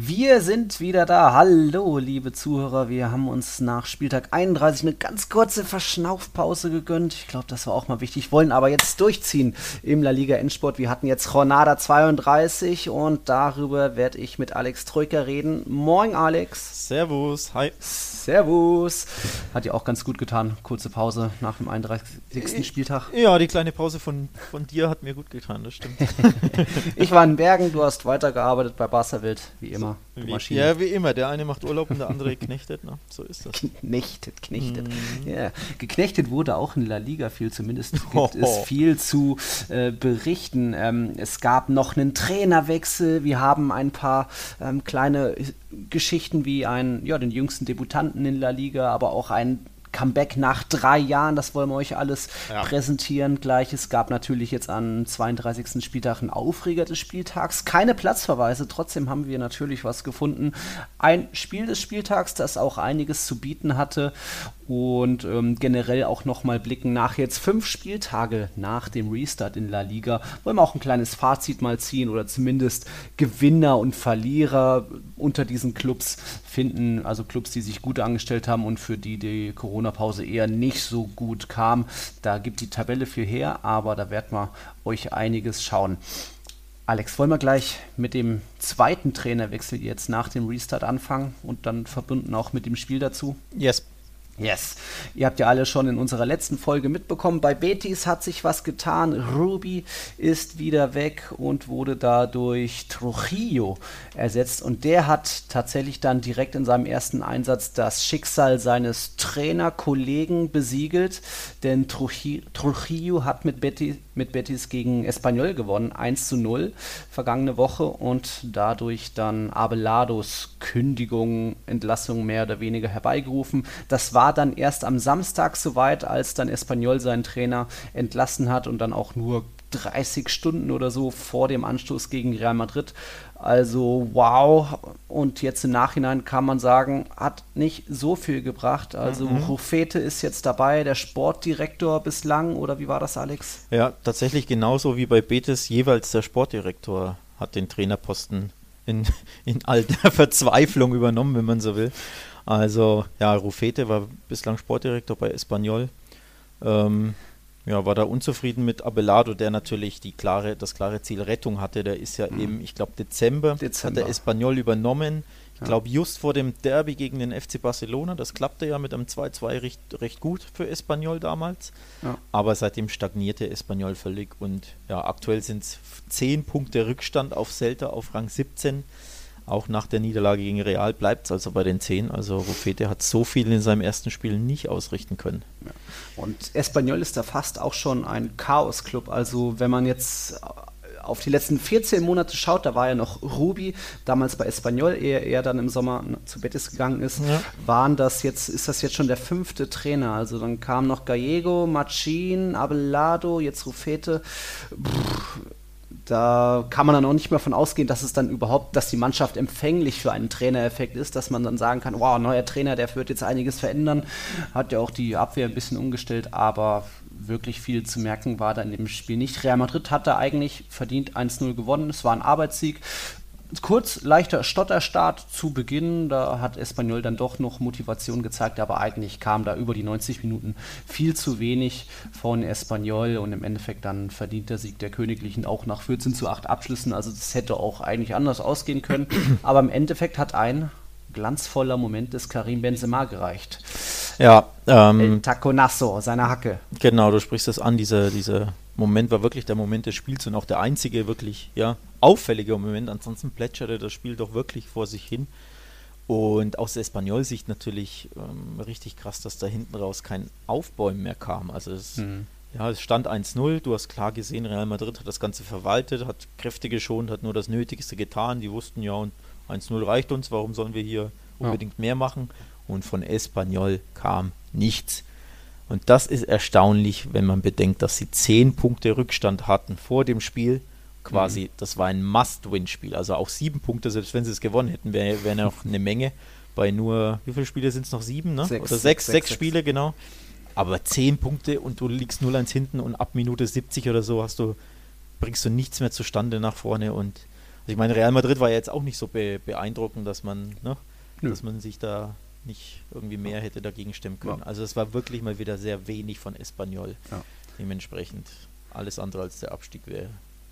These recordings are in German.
Wir sind wieder da. Hallo, liebe Zuhörer. Wir haben uns nach Spieltag 31 eine ganz kurze Verschnaufpause gegönnt. Ich glaube, das war auch mal wichtig. Wollen aber jetzt durchziehen im La Liga Endsport. Wir hatten jetzt Jornada 32 und darüber werde ich mit Alex Troika reden. Moin, Alex. Servus. Hi. Servus. Hat ja auch ganz gut getan. Kurze Pause nach dem 31. Spieltag. Ja, die kleine Pause von, von dir hat mir gut getan, das stimmt. ich war in Bergen, du hast weitergearbeitet bei Barca Wild, wie immer. Wie, ja, wie immer. Der eine macht Urlaub und der andere knechtet. Ne? So ist das. Knechtet, knechtet. Mm. Ja, geknechtet wurde auch in La Liga viel. Zumindest gibt oh. es viel zu äh, berichten. Ähm, es gab noch einen Trainerwechsel. Wir haben ein paar ähm, kleine Geschichten wie einen, ja, den jüngsten Debutanten in La Liga, aber auch einen Comeback nach drei Jahren, das wollen wir euch alles ja. präsentieren gleich. Es gab natürlich jetzt am 32. Spieltag einen Aufreger des Spieltags. Keine Platzverweise, trotzdem haben wir natürlich was gefunden. Ein Spiel des Spieltags, das auch einiges zu bieten hatte und ähm, generell auch nochmal blicken nach jetzt fünf Spieltage nach dem Restart in La Liga. Wollen wir auch ein kleines Fazit mal ziehen oder zumindest Gewinner und Verlierer unter diesen Clubs finden. Also Clubs, die sich gut angestellt haben und für die die Corona-Pause eher nicht so gut kam. Da gibt die Tabelle viel her, aber da werden wir euch einiges schauen. Alex, wollen wir gleich mit dem zweiten Trainerwechsel jetzt nach dem Restart anfangen und dann verbunden auch mit dem Spiel dazu? Yes. Yes. Ihr habt ja alle schon in unserer letzten Folge mitbekommen, bei Betis hat sich was getan. Ruby ist wieder weg und wurde dadurch Trujillo ersetzt. Und der hat tatsächlich dann direkt in seinem ersten Einsatz das Schicksal seines Trainerkollegen besiegelt. Denn Trujillo hat mit Betis, mit Betis gegen Espanyol gewonnen, 1 zu 0 vergangene Woche und dadurch dann Abelados Kündigung, Entlassung mehr oder weniger herbeigerufen. Das war dann erst am Samstag soweit, als dann Espanyol seinen Trainer entlassen hat und dann auch nur 30 Stunden oder so vor dem Anstoß gegen Real Madrid. Also wow. Und jetzt im Nachhinein kann man sagen, hat nicht so viel gebracht. Also mhm. Rufete ist jetzt dabei, der Sportdirektor bislang, oder wie war das, Alex? Ja, tatsächlich genauso wie bei Betis, jeweils der Sportdirektor hat den Trainerposten in, in alter Verzweiflung übernommen, wenn man so will. Also ja, Rufete war bislang Sportdirektor bei Espanyol. Ähm, ja, war da unzufrieden mit Abelardo, der natürlich die klare, das klare Ziel Rettung hatte. Der ist ja mhm. im, ich glaube, Dezember, Dezember, hat der Espanyol übernommen. Ich glaube, just vor dem Derby gegen den FC Barcelona, das klappte ja mit einem 2-2 recht, recht gut für Espanyol damals. Ja. Aber seitdem stagnierte Espanyol völlig und ja, aktuell sind es 10 Punkte Rückstand auf Celta auf Rang 17. Auch nach der Niederlage gegen Real bleibt es also bei den 10. Also Rufete hat so viel in seinem ersten Spiel nicht ausrichten können. Ja. Und Espanyol ist da fast auch schon ein Chaos-Club. Also wenn man jetzt auf die letzten 14 Monate schaut, da war ja noch Ruby, damals bei Espanyol, ehe er dann im Sommer zu Betis gegangen ist, ja. waren das jetzt, ist das jetzt schon der fünfte Trainer. Also dann kam noch Gallego, Machin, Abelado, jetzt Rufete. Pff, da kann man dann auch nicht mehr von ausgehen, dass es dann überhaupt, dass die Mannschaft empfänglich für einen Trainereffekt ist, dass man dann sagen kann, wow, neuer Trainer, der wird jetzt einiges verändern. Hat ja auch die Abwehr ein bisschen umgestellt, aber wirklich viel zu merken war da in dem Spiel nicht. Real Madrid hat da eigentlich verdient 1-0 gewonnen. Es war ein Arbeitssieg kurz leichter Stotterstart zu Beginn. Da hat Espanyol dann doch noch Motivation gezeigt, aber eigentlich kam da über die 90 Minuten viel zu wenig von Espanyol und im Endeffekt dann verdient der Sieg der Königlichen auch nach 14 zu 8 Abschlüssen. Also das hätte auch eigentlich anders ausgehen können. aber im Endeffekt hat ein glanzvoller Moment des Karim Benzema gereicht. Ja, ähm, El Taconasso, seine Hacke. Genau, du sprichst das an, diese, diese Moment war wirklich der Moment des Spiels und auch der einzige wirklich ja, auffällige Moment. Ansonsten plätscherte das Spiel doch wirklich vor sich hin. Und aus der Espanol-Sicht natürlich ähm, richtig krass, dass da hinten raus kein Aufbäumen mehr kam. Also es, mhm. ja, es stand 1-0, du hast klar gesehen, Real Madrid hat das Ganze verwaltet, hat Kräfte geschont, hat nur das Nötigste getan. Die wussten ja, und 1-0 reicht uns, warum sollen wir hier unbedingt ja. mehr machen? Und von Espanyol kam nichts. Und das ist erstaunlich, wenn man bedenkt, dass sie zehn Punkte Rückstand hatten vor dem Spiel, quasi, mhm. das war ein Must-Win-Spiel. Also auch sieben Punkte, selbst wenn sie es gewonnen hätten, wäre wär noch eine Menge. Bei nur, wie viele Spiele sind es noch? Sieben, ne? Sechs, Oder sechs, sechs, sechs Spiele, genau. Aber zehn Punkte und du liegst 0-1 hinten und ab Minute 70 oder so hast du, bringst du nichts mehr zustande nach vorne und also ich meine, Real Madrid war ja jetzt auch nicht so be beeindruckend, dass man, ne, dass man sich da nicht irgendwie mehr hätte dagegen stemmen können. Ja. Also es war wirklich mal wieder sehr wenig von Espanyol. Ja. Dementsprechend alles andere als der Abstieg wäre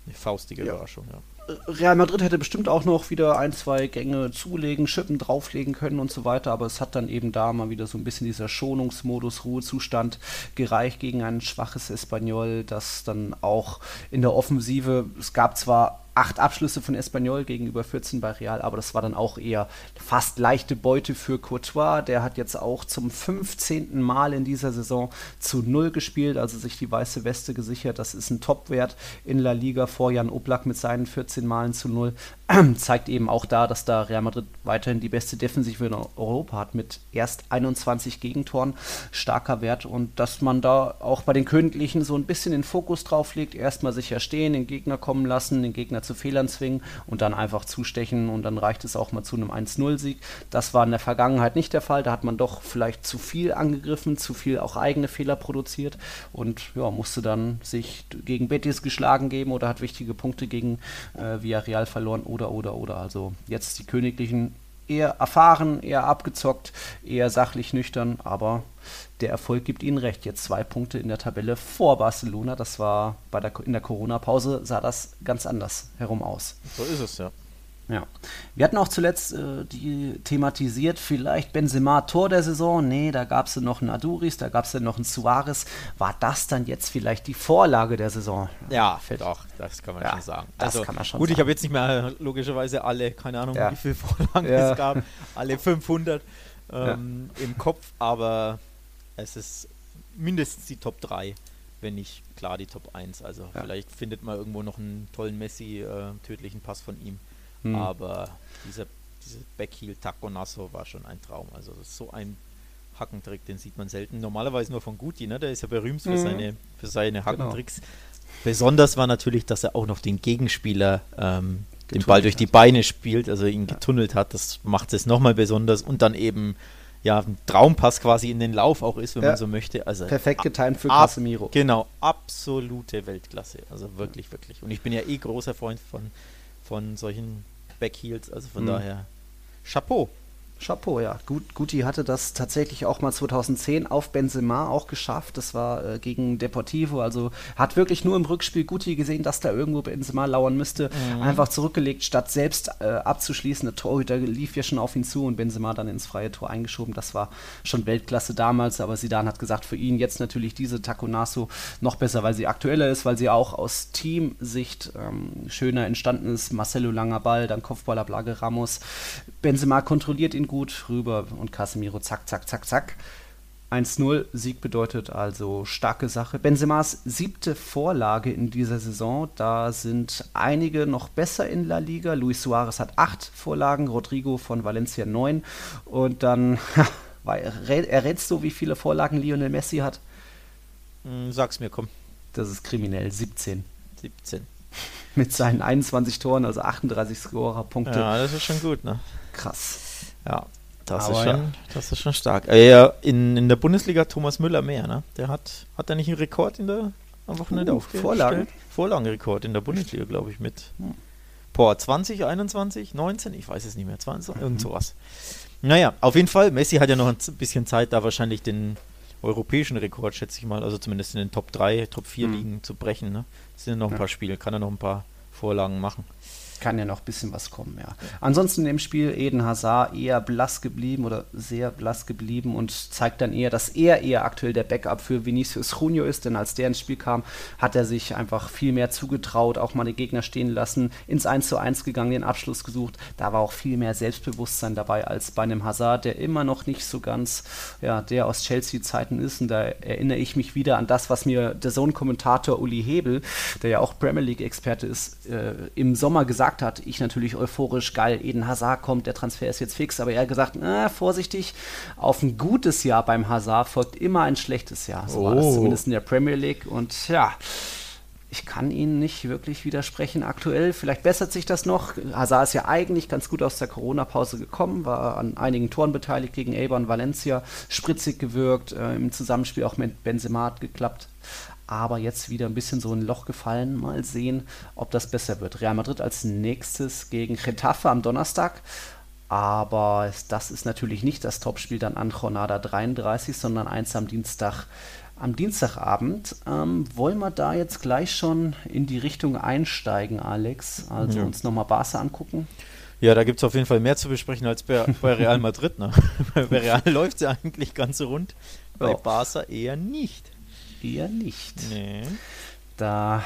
eine faustige ja. Überraschung. Ja. Real Madrid hätte bestimmt auch noch wieder ein, zwei Gänge zulegen, Schippen drauflegen können und so weiter, aber es hat dann eben da mal wieder so ein bisschen dieser Schonungsmodus, Ruhezustand gereicht gegen ein schwaches Espanyol, das dann auch in der Offensive, es gab zwar acht Abschlüsse von Espanyol gegenüber 14 bei Real, aber das war dann auch eher fast leichte Beute für Courtois. Der hat jetzt auch zum 15. Mal in dieser Saison zu Null gespielt, also sich die weiße Weste gesichert. Das ist ein Topwert in La Liga vor Jan Oblak mit seinen 14 Malen zu Null. zeigt eben auch da, dass da Real Madrid weiterhin die beste Defensive in Europa hat mit erst 21 Gegentoren, starker Wert und dass man da auch bei den Königlichen so ein bisschen den Fokus drauf legt, erstmal sicher stehen, den Gegner kommen lassen, den Gegner zu Fehlern zwingen und dann einfach zustechen und dann reicht es auch mal zu einem 1-0-Sieg. Das war in der Vergangenheit nicht der Fall, da hat man doch vielleicht zu viel angegriffen, zu viel auch eigene Fehler produziert und ja, musste dann sich gegen Betis geschlagen geben oder hat wichtige Punkte gegen äh, Villarreal verloren oder, oder, oder. Also jetzt die Königlichen eher erfahren, eher abgezockt, eher sachlich nüchtern, aber der Erfolg gibt ihnen recht. Jetzt zwei Punkte in der Tabelle vor Barcelona. Das war bei der, in der Corona-Pause sah das ganz anders herum aus. So ist es, ja. Ja. Wir hatten auch zuletzt äh, die thematisiert, vielleicht Benzema Tor der Saison. Nee, da gab es noch einen Aduris, da gab es dann noch einen Suarez. War das dann jetzt vielleicht die Vorlage der Saison? Ja, Fällt. doch, das kann man ja, schon sagen. Das also, kann man schon Gut, sagen. ich habe jetzt nicht mehr logischerweise alle, keine Ahnung, ja. wie viele Vorlagen ja. es gab, alle 500 ähm, im Kopf, aber es ist mindestens die Top 3 wenn nicht klar die Top 1. Also ja. vielleicht findet man irgendwo noch einen tollen Messi, äh, tödlichen Pass von ihm. Hm. Aber dieser, dieser Backheel Taconasso war schon ein Traum. Also so ein Hackentrick, den sieht man selten. Normalerweise nur von Guti, ne? Der ist ja berühmt für, mhm. seine, für seine genau. Hackentricks. Genau. Besonders war natürlich, dass er auch noch den Gegenspieler ähm, den Ball durch die Beine spielt, also ihn ja. getunnelt hat. Das macht es nochmal besonders. Und dann eben ja, ein Traumpass quasi in den Lauf auch ist, wenn ja. man so möchte. Also Perfekt getimt für Casemiro. Genau, absolute Weltklasse. Also wirklich, wirklich. Und ich bin ja eh großer Freund von von solchen Backheels. Also von mhm. daher Chapeau. Chapeau, ja. Gut, Guti hatte das tatsächlich auch mal 2010 auf Benzema auch geschafft. Das war äh, gegen Deportivo. Also hat wirklich nur im Rückspiel Guti gesehen, dass da irgendwo Benzema lauern müsste. Mhm. Einfach zurückgelegt, statt selbst äh, abzuschließen. Der Torhüter lief ja schon auf ihn zu und Benzema dann ins freie Tor eingeschoben. Das war schon Weltklasse damals. Aber Sidan hat gesagt, für ihn jetzt natürlich diese Taconasso noch besser, weil sie aktueller ist, weil sie auch aus Teamsicht ähm, schöner entstanden ist. Marcelo langer Ball, dann Kopfballer Blage Ramos. Benzema kontrolliert ihn gut rüber und Casemiro zack, zack, zack, zack. 1-0, Sieg bedeutet also starke Sache. Benzemas siebte Vorlage in dieser Saison. Da sind einige noch besser in La Liga. Luis Suarez hat acht Vorlagen, Rodrigo von Valencia neun. Und dann errätst du, wie viele Vorlagen Lionel Messi hat? Hm, sag's mir, komm. Das ist kriminell, 17. 17. Mit seinen 21 Toren, also 38 Scorer-Punkte. Ja, das ist schon gut, ne? Krass. Ja, das, ist schon, ja. das ist schon stark. Äh, in, in der Bundesliga Thomas Müller mehr, ne? Der hat, hat er nicht einen Rekord in der am Wochenende uh, aufgestellt? Vorlagen? Vorlagenrekord in der Bundesliga, glaube ich, mit hm. boah, 20, 21, 19, ich weiß es nicht mehr, 20, mhm. irgend sowas. Naja, auf jeden Fall, Messi hat ja noch ein bisschen Zeit, da wahrscheinlich den europäischen Rekord, schätze ich mal, also zumindest in den Top 3, Top 4 mhm. Ligen zu brechen. Ne? Es sind noch ein ja. paar Spiele, kann er noch ein paar Vorlagen machen kann ja noch ein bisschen was kommen, ja. Ansonsten im Spiel Eden Hazard eher blass geblieben oder sehr blass geblieben und zeigt dann eher, dass er eher aktuell der Backup für Vinicius Junio ist, denn als der ins Spiel kam, hat er sich einfach viel mehr zugetraut, auch mal den Gegner stehen lassen, ins 1 zu 1 gegangen, den Abschluss gesucht. Da war auch viel mehr Selbstbewusstsein dabei als bei einem Hazard, der immer noch nicht so ganz, ja, der aus Chelsea-Zeiten ist. Und da erinnere ich mich wieder an das, was mir der Sohn-Kommentator Uli Hebel, der ja auch Premier League-Experte ist, äh, im Sommer gesagt gesagt hat. Ich natürlich euphorisch, geil, Eden Hazard kommt, der Transfer ist jetzt fix, aber er hat gesagt, na, vorsichtig, auf ein gutes Jahr beim Hazard folgt immer ein schlechtes Jahr. So oh. war das oh. zumindest in der Premier League und ja, ich kann Ihnen nicht wirklich widersprechen aktuell. Vielleicht bessert sich das noch. Hazard ist ja eigentlich ganz gut aus der Corona-Pause gekommen, war an einigen Toren beteiligt gegen Elba und Valencia, spritzig gewirkt, äh, im Zusammenspiel auch mit Benzema hat geklappt. Aber jetzt wieder ein bisschen so ein Loch gefallen. Mal sehen, ob das besser wird. Real Madrid als nächstes gegen Getafe am Donnerstag. Aber das ist natürlich nicht das Topspiel dann an Jornada 33, sondern eins am Dienstag am Dienstagabend. Ähm, wollen wir da jetzt gleich schon in die Richtung einsteigen, Alex? Also ja. uns nochmal Barca angucken? Ja, da gibt es auf jeden Fall mehr zu besprechen als bei, bei Real Madrid. Ne? bei Real läuft es ja eigentlich ganz rund, bei ja. Barca eher nicht. Eher nicht. Nee. Da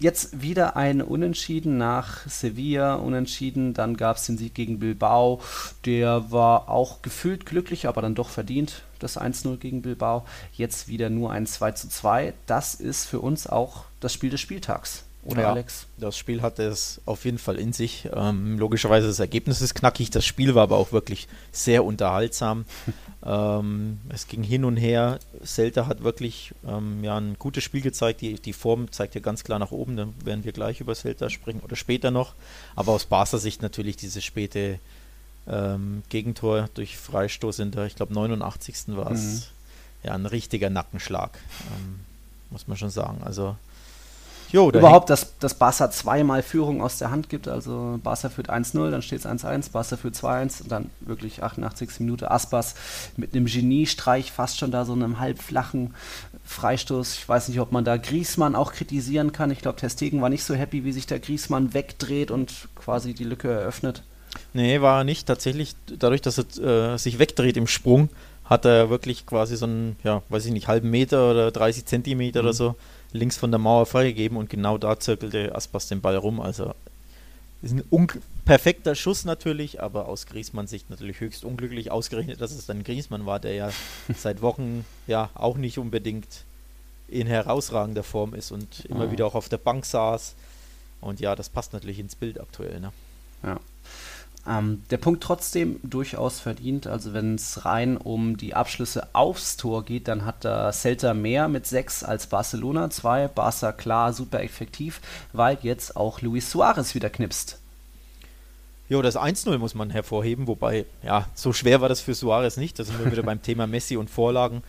jetzt wieder ein Unentschieden nach Sevilla, Unentschieden, dann gab es den Sieg gegen Bilbao, der war auch gefühlt glücklich, aber dann doch verdient, das 1-0 gegen Bilbao. Jetzt wieder nur ein 2-2. Das ist für uns auch das Spiel des Spieltags. Oder ja, Alex? Das Spiel hatte es auf jeden Fall in sich. Ähm, logischerweise das Ergebnis ist knackig, das Spiel war aber auch wirklich sehr unterhaltsam. ähm, es ging hin und her. Celta hat wirklich ähm, ja, ein gutes Spiel gezeigt. Die, die Form zeigt ja ganz klar nach oben. Dann werden wir gleich über Celta sprechen oder später noch. Aber aus Barca Sicht natürlich diese späte ähm, Gegentor durch Freistoß in der, ich glaube, 89. war es. Mhm. Ja, ein richtiger Nackenschlag, ähm, muss man schon sagen. Also Jo, Überhaupt, dass, dass Barca zweimal Führung aus der Hand gibt. Also Barca führt 1-0, dann steht es 1-1, Barca führt 2-1 und dann wirklich 88. Minute Aspas mit einem Geniestreich, fast schon da so einem halbflachen Freistoß. Ich weiß nicht, ob man da Griesmann auch kritisieren kann. Ich glaube, Testegen war nicht so happy, wie sich der Griesmann wegdreht und quasi die Lücke eröffnet. Nee, war er nicht. Tatsächlich, dadurch, dass er äh, sich wegdreht im Sprung, hat er wirklich quasi so einen, ja, weiß ich nicht, halben Meter oder 30 Zentimeter mhm. oder so links von der Mauer freigegeben und genau da zirkelte Aspas den Ball rum. Also ist ein perfekter Schuss natürlich, aber aus Griesmanns Sicht natürlich höchst unglücklich ausgerechnet, dass es dann Griesmann war, der ja seit Wochen ja auch nicht unbedingt in herausragender Form ist und immer oh. wieder auch auf der Bank saß. Und ja, das passt natürlich ins Bild aktuell. Ne? Ja. Ähm, der Punkt trotzdem durchaus verdient. Also wenn es rein um die Abschlüsse aufs Tor geht, dann hat da Celta mehr mit sechs als Barcelona zwei. Barca klar super effektiv, weil jetzt auch Luis Suarez wieder knipst. Jo, das 1-0 muss man hervorheben, wobei, ja, so schwer war das für Suarez nicht. Da sind wir wieder beim Thema Messi und Vorlagen.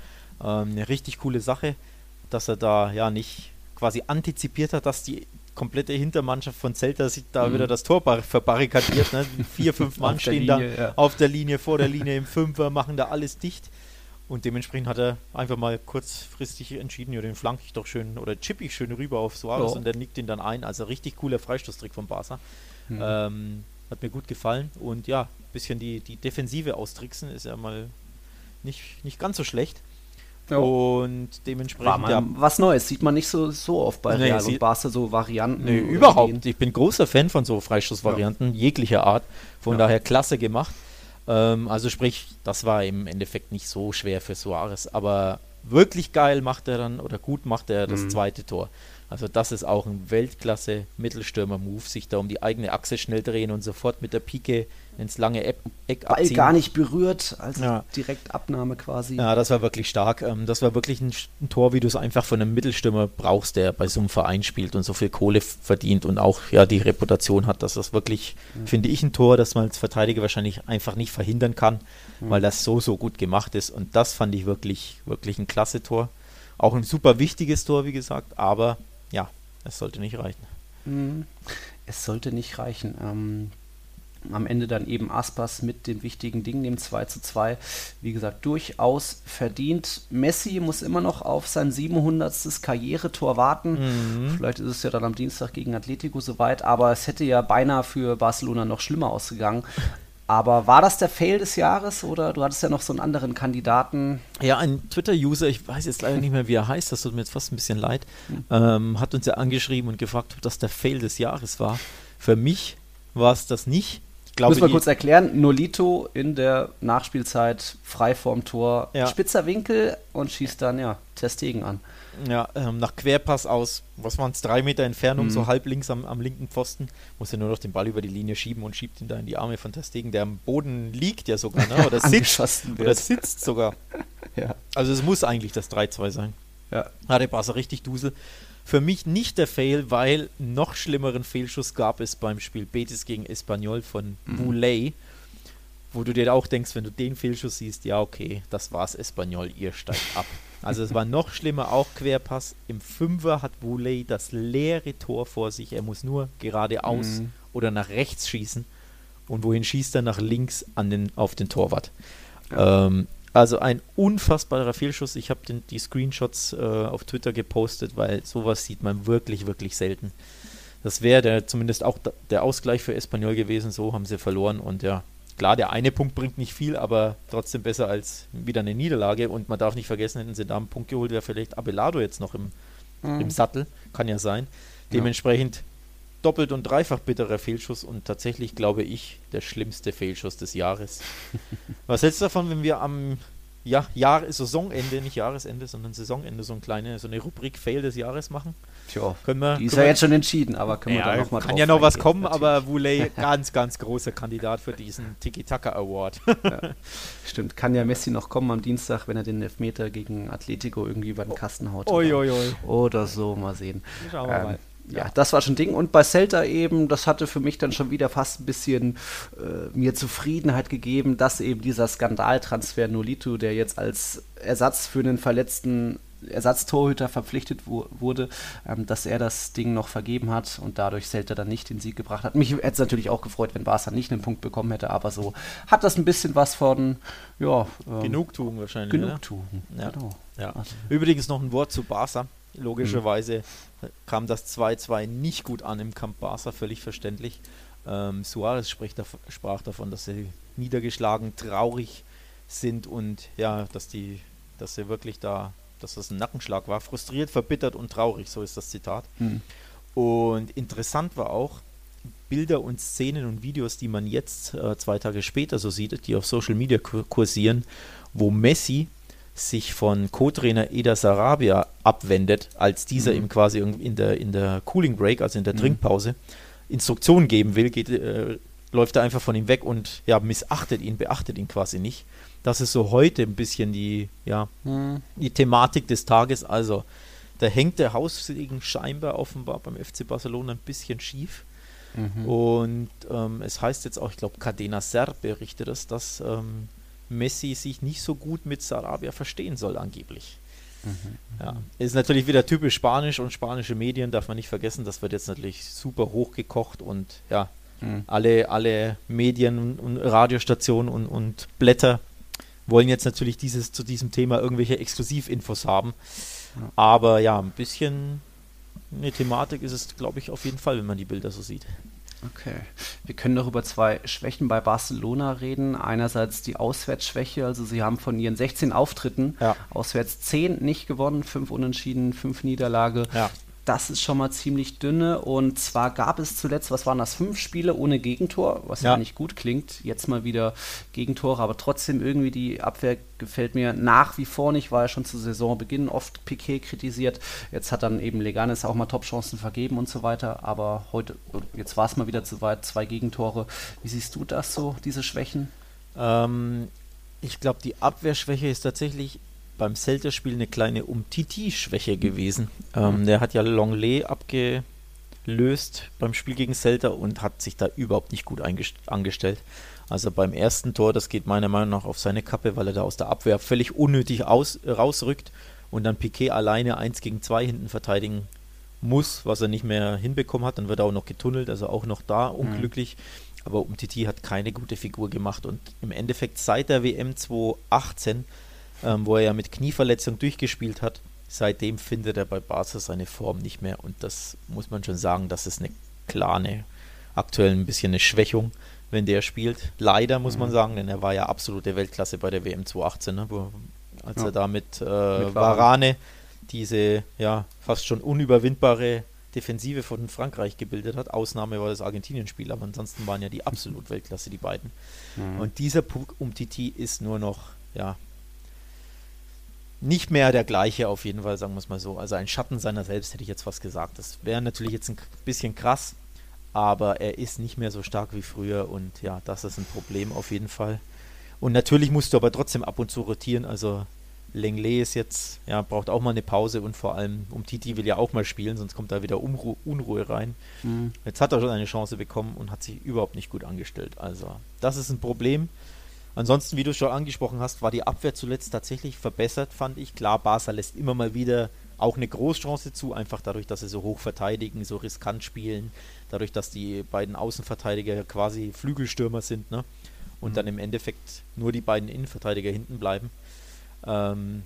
Ähm, eine richtig coole Sache, dass er da ja nicht quasi antizipiert hat, dass die komplette Hintermannschaft von Celta sich da mhm. wieder das Tor verbarrikadiert. Ne? Vier, fünf Mann stehen Linie, da ja. auf der Linie, vor der Linie im Fünfer, machen da alles dicht. Und dementsprechend hat er einfach mal kurzfristig entschieden, ja, den flanke ich doch schön oder chippe ich schön rüber auf Suarez oh. und der nickt ihn dann ein. Also richtig cooler Freistoßtrick von Barca. Mhm. Ähm, hat mir gut gefallen. Und ja, ein bisschen die, die Defensive austricksen ist ja mal nicht, nicht ganz so schlecht. Ja. Und dementsprechend. ja, was Neues, sieht man nicht so, so oft bei nee, Real und Barca so Varianten. Nee, überhaupt. Ich bin großer Fan von so Freistoßvarianten, ja. jeglicher Art. Von ja. daher klasse gemacht. Ähm, also sprich, das war im Endeffekt nicht so schwer für Suarez, aber wirklich geil macht er dann oder gut macht er das mhm. zweite Tor. Also das ist auch ein Weltklasse-Mittelstürmer-Move, sich da um die eigene Achse schnell drehen und sofort mit der Pike ins lange Eck, Ball abziehen. gar nicht berührt, also ja. direkt Abnahme quasi. Ja, das war wirklich stark. Ähm, das war wirklich ein, ein Tor, wie du es einfach von einem Mittelstürmer brauchst, der bei so einem Verein spielt und so viel Kohle verdient und auch ja die Reputation hat, dass das wirklich, mhm. finde ich, ein Tor, das man als Verteidiger wahrscheinlich einfach nicht verhindern kann, mhm. weil das so, so gut gemacht ist. Und das fand ich wirklich, wirklich ein klasse Tor. Auch ein super wichtiges Tor, wie gesagt, aber ja, es sollte nicht reichen. Mhm. Es sollte nicht reichen. Ähm, am Ende dann eben Aspas mit dem wichtigen Ding, dem 2 zu 2. Wie gesagt, durchaus verdient. Messi muss immer noch auf sein 700. Karrieretor warten. Mhm. Vielleicht ist es ja dann am Dienstag gegen Atletico soweit, aber es hätte ja beinahe für Barcelona noch schlimmer ausgegangen. Aber war das der Fail des Jahres oder du hattest ja noch so einen anderen Kandidaten? Ja, ein Twitter-User, ich weiß jetzt leider nicht mehr, wie er heißt, das tut mir jetzt fast ein bisschen leid, mhm. ähm, hat uns ja angeschrieben und gefragt, ob das der Fail des Jahres war. Für mich war es das nicht. Glaube, Muss man kurz erklären, Nolito in der Nachspielzeit frei vorm Tor, ja. spitzer Winkel und schießt dann ja Testegen an. Ja, ähm, nach Querpass aus, was waren es, drei Meter Entfernung, mhm. so halb links am, am linken Pfosten, muss er nur noch den Ball über die Linie schieben und schiebt ihn da in die Arme von Testegen, der am Boden liegt ja sogar, ne? oder, sitzt, oder sitzt sogar. ja. Also es muss eigentlich das 3-2 sein. Ja. Hatte Barca richtig Dusel. Für mich nicht der Fail, weil noch schlimmeren Fehlschuss gab es beim Spiel Betis gegen Espanyol von mhm. Boulay, wo du dir auch denkst, wenn du den Fehlschuss siehst, ja okay, das war's Espanyol, ihr steigt ab. Also es war noch schlimmer, auch Querpass. Im Fünfer hat Boulay das leere Tor vor sich. Er muss nur geradeaus mhm. oder nach rechts schießen. Und wohin schießt er? Nach links an den, auf den Torwart. Ja. Ähm, also ein unfassbarer Fehlschuss. Ich habe die Screenshots äh, auf Twitter gepostet, weil sowas sieht man wirklich, wirklich selten. Das wäre zumindest auch der Ausgleich für Espanyol gewesen. So haben sie verloren. Und ja, klar, der eine Punkt bringt nicht viel, aber trotzdem besser als wieder eine Niederlage. Und man darf nicht vergessen, hätten sie da einen Punkt geholt, wäre vielleicht Abelardo jetzt noch im, mhm. im Sattel. Kann ja sein. Dementsprechend doppelt und dreifach bitterer Fehlschuss und tatsächlich, glaube ich, der schlimmste Fehlschuss des Jahres. Was hältst du davon, wenn wir am ja, Jahr, Saisonende, nicht Jahresende, sondern Saisonende so, eine kleine, so eine Rubrik Fail des Jahres machen? Tja, können wir, die ist ja jetzt schon entschieden, aber können ja, wir da nochmal Kann ja noch was kommen, natürlich. aber Wuley, ganz, ganz großer Kandidat für diesen Tiki-Taka Award. ja, stimmt, kann ja Messi noch kommen am Dienstag, wenn er den Elfmeter gegen Atletico irgendwie über den Kasten haut. Oi, oi, oi. Oder so, mal sehen. Schauen wir ähm, mal ja, das war schon ein Ding. Und bei Celta eben, das hatte für mich dann schon wieder fast ein bisschen äh, mir Zufriedenheit gegeben, dass eben dieser Skandaltransfer Nolito, der jetzt als Ersatz für einen verletzten Ersatztorhüter verpflichtet wo, wurde, ähm, dass er das Ding noch vergeben hat und dadurch Celta dann nicht den Sieg gebracht hat. Mich hätte es natürlich auch gefreut, wenn Barca nicht einen Punkt bekommen hätte, aber so hat das ein bisschen was von, ja. Ähm, Genugtuung wahrscheinlich. Genugtuung, ja. genau. Ja. Also. Übrigens noch ein Wort zu Barca. Logischerweise mhm. kam das 2-2 nicht gut an im Camp Barca, völlig verständlich. Ähm, Suarez spricht, sprach davon, dass sie niedergeschlagen, traurig sind und ja, dass die, dass sie wirklich da, dass das ein Nackenschlag war. Frustriert, verbittert und traurig, so ist das Zitat. Mhm. Und interessant war auch, Bilder und Szenen und Videos, die man jetzt äh, zwei Tage später so sieht, die auf Social Media kursieren, wo Messi sich von Co-Trainer Eda Sarabia abwendet, als dieser mhm. ihm quasi in der, in der Cooling Break, also in der mhm. Trinkpause, Instruktionen geben will, geht, äh, läuft er einfach von ihm weg und ja, missachtet ihn, beachtet ihn quasi nicht. Das ist so heute ein bisschen die, ja, mhm. die Thematik des Tages. Also, da hängt der Haussegen scheinbar offenbar beim FC Barcelona ein bisschen schief. Mhm. Und ähm, es heißt jetzt auch, ich glaube, Cadena Ser berichtet es, dass ähm, Messi sich nicht so gut mit Sarabia verstehen soll, angeblich. Mhm. Ja. Ist natürlich wieder typisch Spanisch und spanische Medien, darf man nicht vergessen. Das wird jetzt natürlich super hochgekocht und ja, mhm. alle, alle Medien und Radiostationen und, und Blätter wollen jetzt natürlich dieses, zu diesem Thema irgendwelche Exklusivinfos haben. Ja. Aber ja, ein bisschen eine Thematik ist es, glaube ich, auf jeden Fall, wenn man die Bilder so sieht. Okay. Wir können noch über zwei Schwächen bei Barcelona reden. Einerseits die Auswärtsschwäche, also sie haben von ihren 16 Auftritten ja. auswärts 10 nicht gewonnen, 5 Unentschieden, 5 Niederlage. Ja das ist schon mal ziemlich dünne. Und zwar gab es zuletzt, was waren das, fünf Spiele ohne Gegentor, was ja, nicht gut klingt. Jetzt mal wieder Gegentore, aber trotzdem irgendwie die Abwehr gefällt mir nach wie vor nicht. War ja schon zu Saisonbeginn oft Piquet kritisiert. Jetzt hat dann eben Leganes auch mal Top-Chancen vergeben und so weiter. Aber heute, jetzt war es mal wieder zu weit, zwei Gegentore. Wie siehst du das so, diese Schwächen? Ähm, ich glaube, die Abwehrschwäche ist tatsächlich beim Celta-Spiel eine kleine Umtiti-Schwäche gewesen. Ähm, der hat ja Longley abgelöst beim Spiel gegen Celta und hat sich da überhaupt nicht gut angestellt. Also beim ersten Tor, das geht meiner Meinung nach auf seine Kappe, weil er da aus der Abwehr völlig unnötig aus, rausrückt und dann Piquet alleine 1 gegen 2 hinten verteidigen muss, was er nicht mehr hinbekommen hat. Dann wird er auch noch getunnelt, also auch noch da unglücklich. Mhm. Aber Umtiti hat keine gute Figur gemacht und im Endeffekt seit der WM 2018 ähm, wo er ja mit Knieverletzung durchgespielt hat. Seitdem findet er bei Barca seine Form nicht mehr und das muss man schon sagen, das ist eine klare, aktuell ein bisschen eine Schwächung, wenn der spielt. Leider muss mhm. man sagen, denn er war ja absolute Weltklasse bei der WM 2018, ne, wo, als ja. er da mit, äh, mit Varane diese ja fast schon unüberwindbare Defensive von Frankreich gebildet hat. Ausnahme war das Argentinien-Spiel, aber ansonsten waren ja die absolut Weltklasse, die beiden. Mhm. Und dieser Punkt um Titi ist nur noch ja, nicht mehr der gleiche auf jeden Fall, sagen wir es mal so. Also ein Schatten seiner selbst hätte ich jetzt fast gesagt. Das wäre natürlich jetzt ein bisschen krass, aber er ist nicht mehr so stark wie früher und ja, das ist ein Problem auf jeden Fall. Und natürlich musst du aber trotzdem ab und zu rotieren. Also Lenglet ist jetzt, ja, braucht auch mal eine Pause und vor allem um Titi will ja auch mal spielen, sonst kommt da wieder Unruhe, Unruhe rein. Mhm. Jetzt hat er schon eine Chance bekommen und hat sich überhaupt nicht gut angestellt. Also, das ist ein Problem. Ansonsten, wie du schon angesprochen hast, war die Abwehr zuletzt tatsächlich verbessert, fand ich. Klar, Barca lässt immer mal wieder auch eine Großchance zu, einfach dadurch, dass sie so hoch verteidigen, so riskant spielen, dadurch, dass die beiden Außenverteidiger quasi Flügelstürmer sind, ne? Und mhm. dann im Endeffekt nur die beiden Innenverteidiger hinten bleiben. Ähm,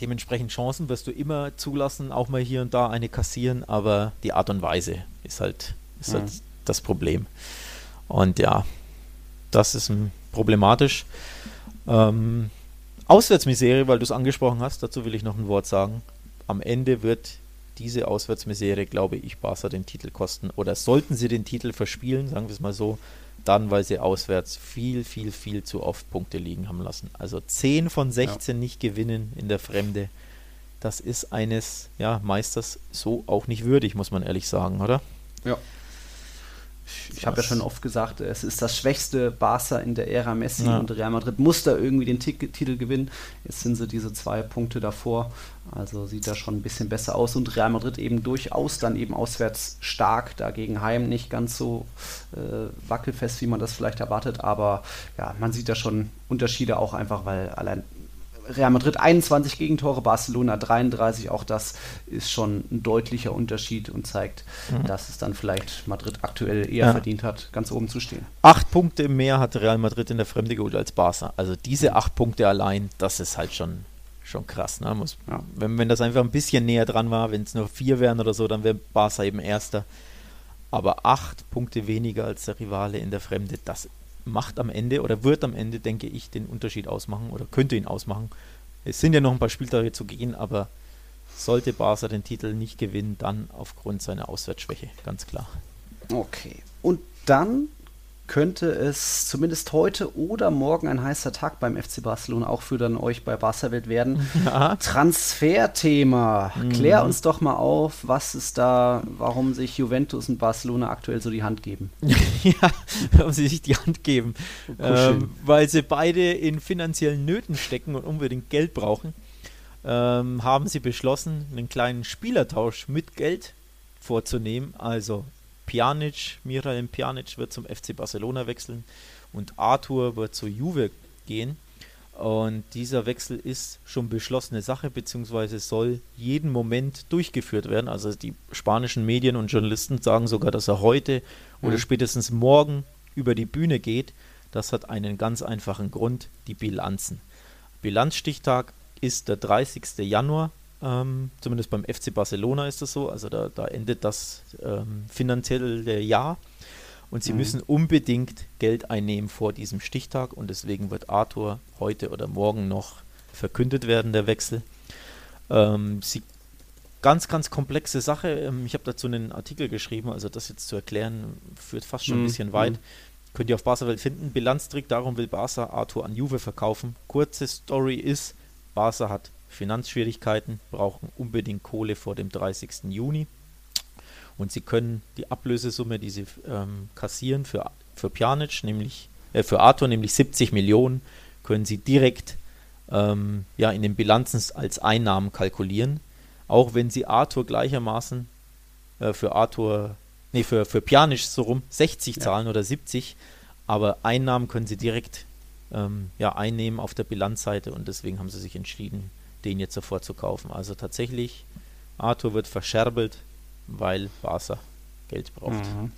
dementsprechend Chancen wirst du immer zulassen, auch mal hier und da eine kassieren, aber die Art und Weise ist halt, ist mhm. halt das Problem. Und ja, das ist problematisch. Ähm, Auswärtsmisere, weil du es angesprochen hast, dazu will ich noch ein Wort sagen. Am Ende wird diese Auswärtsmisere, glaube ich, Barca den Titel kosten. Oder sollten sie den Titel verspielen, sagen wir es mal so, dann, weil sie auswärts viel, viel, viel zu oft Punkte liegen haben lassen. Also 10 von 16 ja. nicht gewinnen in der Fremde. Das ist eines ja, Meisters so auch nicht würdig, muss man ehrlich sagen, oder? Ja, ich habe ja schon oft gesagt, es ist das schwächste Barca in der Ära Messi ja. und Real Madrid muss da irgendwie den T Titel gewinnen. Jetzt sind sie diese zwei Punkte davor. Also sieht das schon ein bisschen besser aus und Real Madrid eben durchaus dann eben auswärts stark, dagegen Heim nicht ganz so äh, wackelfest, wie man das vielleicht erwartet, aber ja, man sieht da schon Unterschiede auch einfach, weil allein Real Madrid 21 Gegentore, Barcelona 33. Auch das ist schon ein deutlicher Unterschied und zeigt, mhm. dass es dann vielleicht Madrid aktuell eher ja. verdient hat, ganz oben zu stehen. Acht Punkte mehr hat Real Madrid in der Fremde geholt als Barca. Also diese acht Punkte allein, das ist halt schon, schon krass. Ne? Muss, ja. wenn, wenn das einfach ein bisschen näher dran war, wenn es nur vier wären oder so, dann wäre Barca eben Erster. Aber acht Punkte weniger als der Rivale in der Fremde, das macht am Ende oder wird am Ende, denke ich, den Unterschied ausmachen oder könnte ihn ausmachen. Es sind ja noch ein paar Spieltage zu gehen, aber sollte Barca den Titel nicht gewinnen, dann aufgrund seiner Auswärtsschwäche, ganz klar. Okay. Und dann könnte es zumindest heute oder morgen ein heißer Tag beim FC Barcelona auch für dann euch bei Barca Welt werden. Ja. Transferthema. Mhm. Klär uns doch mal auf, was ist da, warum sich Juventus und Barcelona aktuell so die Hand geben. ja, warum sie sich die Hand geben. Ähm, weil sie beide in finanziellen Nöten stecken und unbedingt Geld brauchen, ähm, haben sie beschlossen, einen kleinen Spielertausch mit Geld vorzunehmen. Also Pjanic, Miralem Pjanic wird zum FC Barcelona wechseln und Arthur wird zu Juve gehen. Und dieser Wechsel ist schon beschlossene Sache, beziehungsweise soll jeden Moment durchgeführt werden. Also die spanischen Medien und Journalisten sagen sogar, dass er heute mhm. oder spätestens morgen über die Bühne geht. Das hat einen ganz einfachen Grund, die Bilanzen. Bilanzstichtag ist der 30. Januar ähm, zumindest beim FC Barcelona ist das so. Also da, da endet das ähm, finanzielle Jahr. Und sie mhm. müssen unbedingt Geld einnehmen vor diesem Stichtag. Und deswegen wird Arthur heute oder morgen noch verkündet werden, der Wechsel. Ähm, sie ganz, ganz komplexe Sache. Ähm, ich habe dazu einen Artikel geschrieben, also das jetzt zu erklären, führt fast schon mhm. ein bisschen weit. Mhm. Könnt ihr auf Barca Welt finden. Bilanztrick, darum will Barca Arthur an Juve verkaufen. Kurze Story ist, Barca hat Finanzschwierigkeiten, brauchen unbedingt Kohle vor dem 30. Juni. Und sie können die Ablösesumme, die sie ähm, kassieren für, für Pjanic, nämlich äh, für Arthur, nämlich 70 Millionen, können sie direkt ähm, ja, in den Bilanzen als Einnahmen kalkulieren. Auch wenn sie Arthur gleichermaßen äh, für Arthur, nee, für, für Pjanic so rum 60 ja. zahlen oder 70, aber Einnahmen können sie direkt ähm, ja, einnehmen auf der Bilanzseite und deswegen haben sie sich entschieden, den jetzt sofort zu kaufen. Also tatsächlich, Arthur wird verscherbelt, weil Barca Geld braucht. Mhm.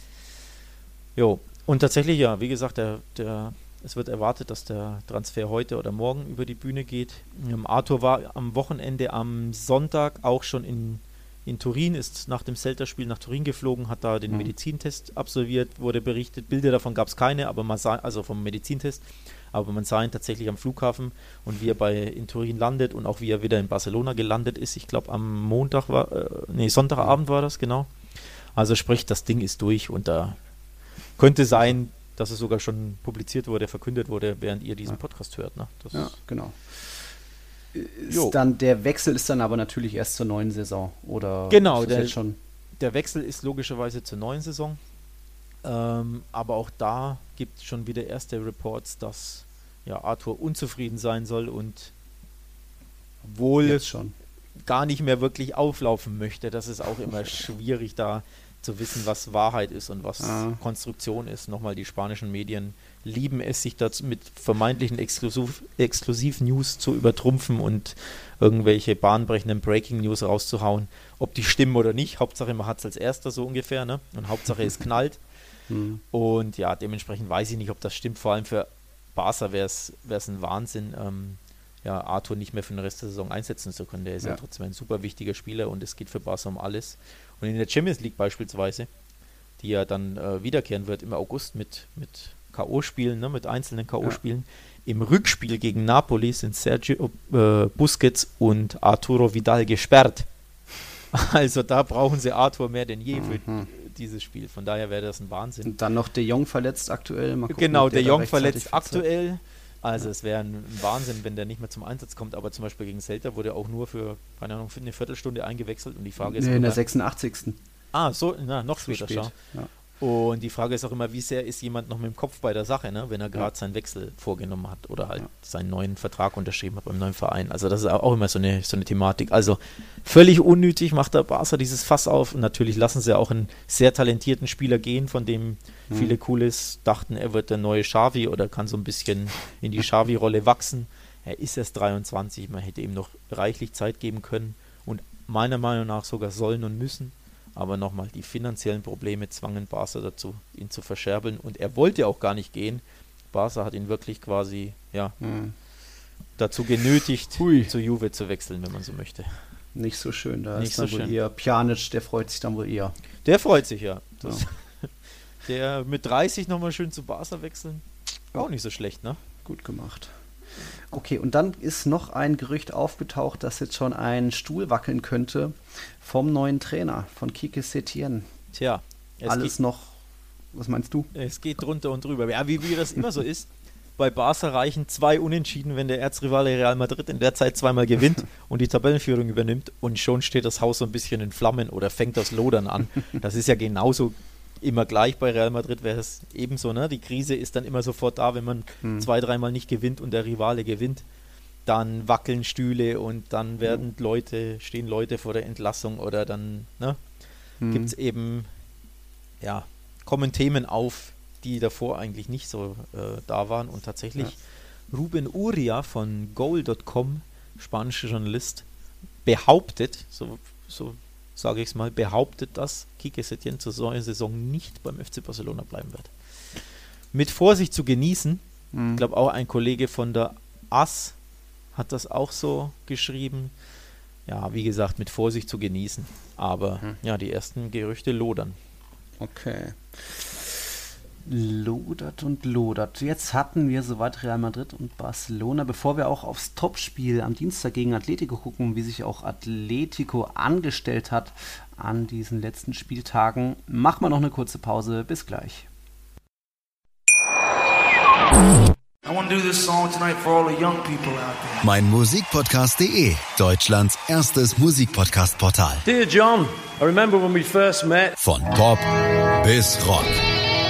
Jo, und tatsächlich, ja, wie gesagt, der, der, es wird erwartet, dass der Transfer heute oder morgen über die Bühne geht. Ähm, Arthur war am Wochenende am Sonntag auch schon in, in Turin, ist nach dem Celta-Spiel nach Turin geflogen, hat da den mhm. Medizintest absolviert, wurde berichtet. Bilder davon gab es keine, aber man sah, also vom Medizintest aber man sah ihn tatsächlich am Flughafen und wie er bei in Turin landet und auch wie er wieder in Barcelona gelandet ist. Ich glaube am Montag war, äh, nee, Sonntagabend war das, genau. Also sprich, das Ding ist durch und da könnte sein, dass es sogar schon publiziert wurde, verkündet wurde, während ihr diesen Podcast hört. Ne? Das ja, genau. Ist dann der Wechsel ist dann aber natürlich erst zur neuen Saison oder genau der, schon der Wechsel ist logischerweise zur neuen Saison ähm, aber auch da gibt es schon wieder erste Reports, dass ja, Arthur unzufrieden sein soll und obwohl schon. gar nicht mehr wirklich auflaufen möchte. Das ist auch immer schwierig da zu wissen, was Wahrheit ist und was ah. Konstruktion ist. Nochmal, die spanischen Medien lieben es, sich dazu mit vermeintlichen Exklusiv-News Exklusiv zu übertrumpfen und irgendwelche bahnbrechenden Breaking News rauszuhauen. Ob die stimmen oder nicht, Hauptsache man hat es als erster so ungefähr, ne? Und Hauptsache es knallt. Hm. Und ja, dementsprechend weiß ich nicht, ob das stimmt. Vor allem für Barca wäre es ein Wahnsinn, ähm, ja, Arthur nicht mehr für den Rest der Saison einsetzen zu können. Der ist ja, ja trotzdem ein super wichtiger Spieler und es geht für Barca um alles. Und in der Champions League beispielsweise, die ja dann äh, wiederkehren wird im August mit, mit K.O.-Spielen, ne, mit einzelnen K.O.-Spielen. Ja. Im Rückspiel gegen Napoli sind Sergio äh, Busquets und Arturo Vidal gesperrt. Also da brauchen sie Arthur mehr denn je für mhm. Dieses Spiel. Von daher wäre das ein Wahnsinn. Und dann noch De Jong verletzt aktuell. Gucken, genau, De Jong verletzt aktuell. Also ja. es wäre ein Wahnsinn, wenn der nicht mehr zum Einsatz kommt. Aber zum Beispiel gegen Celta wurde er auch nur für, keine Ahnung, für eine Viertelstunde eingewechselt. Und die Frage ist... Nee, in der 86. Ah, so, na, noch später, spät. Ja. Und die Frage ist auch immer, wie sehr ist jemand noch mit dem Kopf bei der Sache, ne? wenn er gerade ja. seinen Wechsel vorgenommen hat oder halt ja. seinen neuen Vertrag unterschrieben hat beim neuen Verein. Also das ist auch immer so eine, so eine Thematik. Also völlig unnötig macht der Barca dieses Fass auf und natürlich lassen sie auch einen sehr talentierten Spieler gehen, von dem mhm. viele Cooles dachten, er wird der neue Xavi oder kann so ein bisschen in die Xavi-Rolle wachsen. Er ist erst 23, man hätte ihm noch reichlich Zeit geben können und meiner Meinung nach sogar sollen und müssen. Aber nochmal, die finanziellen Probleme zwangen Barca dazu, ihn zu verscherbeln. Und er wollte auch gar nicht gehen. Barca hat ihn wirklich quasi, ja, mhm. dazu genötigt, Hui. zu Juve zu wechseln, wenn man so möchte. Nicht so schön, da nicht ist dann so wohl schön. eher Pjanic, der freut sich dann wohl eher. Der freut sich, ja. Das, ja. der mit 30 nochmal schön zu Barca wechseln, auch nicht so schlecht, ne? Gut gemacht. Okay, und dann ist noch ein Gerücht aufgetaucht, dass jetzt schon ein Stuhl wackeln könnte vom neuen Trainer, von Kike Setien. Tja, alles noch, was meinst du? Es geht drunter und drüber. Ja, wie, wie das immer so ist. Bei Barca reichen zwei Unentschieden, wenn der Erzrivale Real Madrid in der Zeit zweimal gewinnt und die Tabellenführung übernimmt und schon steht das Haus so ein bisschen in Flammen oder fängt das Lodern an. Das ist ja genauso immer gleich bei Real Madrid wäre es ebenso, ne? Die Krise ist dann immer sofort da, wenn man hm. zwei, dreimal nicht gewinnt und der Rivale gewinnt. Dann wackeln Stühle und dann werden hm. Leute, stehen Leute vor der Entlassung oder dann, ne? Hm. Gibt es eben, ja, kommen Themen auf, die davor eigentlich nicht so äh, da waren. Und tatsächlich ja. Ruben Uria von Goal.com, spanischer Journalist, behauptet, so, so sage ich es mal, behauptet, dass Kike Setien zur Saison nicht beim FC Barcelona bleiben wird. Mit Vorsicht zu genießen, mhm. ich glaube auch ein Kollege von der AS hat das auch so geschrieben. Ja, wie gesagt, mit Vorsicht zu genießen. Aber mhm. ja, die ersten Gerüchte lodern. Okay lodert und lodert. Jetzt hatten wir soweit Real Madrid und Barcelona. Bevor wir auch aufs Topspiel am Dienstag gegen Atletico gucken, wie sich auch Atletico angestellt hat an diesen letzten Spieltagen, machen wir noch eine kurze Pause. Bis gleich. Mein Musikpodcast.de, Deutschlands erstes Musikpodcast-Portal. Dear John, I remember when we first met. Von Pop bis Rock.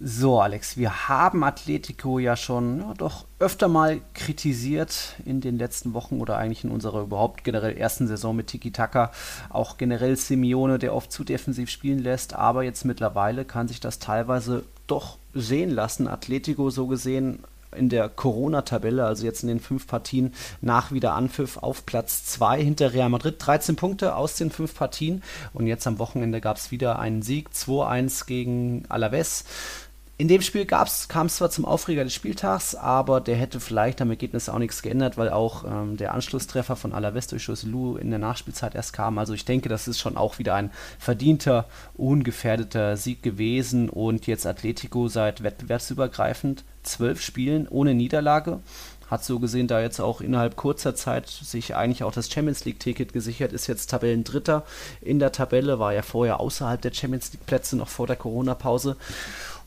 So, Alex, wir haben Atletico ja schon ja, doch öfter mal kritisiert in den letzten Wochen oder eigentlich in unserer überhaupt generell ersten Saison mit Tiki Taka. Auch generell Simeone, der oft zu defensiv spielen lässt, aber jetzt mittlerweile kann sich das teilweise doch sehen lassen. Atletico so gesehen in der Corona-Tabelle, also jetzt in den fünf Partien nach wieder Anpfiff auf Platz 2 hinter Real Madrid. 13 Punkte aus den fünf Partien und jetzt am Wochenende gab es wieder einen Sieg, 2-1 gegen Alaves. In dem Spiel kam es zwar zum Aufreger des Spieltags, aber der hätte vielleicht am Ergebnis auch nichts geändert, weil auch ähm, der Anschlusstreffer von Alaves durch Joselu in der Nachspielzeit erst kam. Also ich denke, das ist schon auch wieder ein verdienter, ungefährdeter Sieg gewesen und jetzt Atletico seit wettbewerbsübergreifend zwölf Spielen ohne Niederlage. Hat so gesehen da jetzt auch innerhalb kurzer Zeit sich eigentlich auch das Champions League-Ticket gesichert, ist jetzt Tabellendritter in der Tabelle, war ja vorher außerhalb der Champions League-Plätze noch vor der Corona-Pause.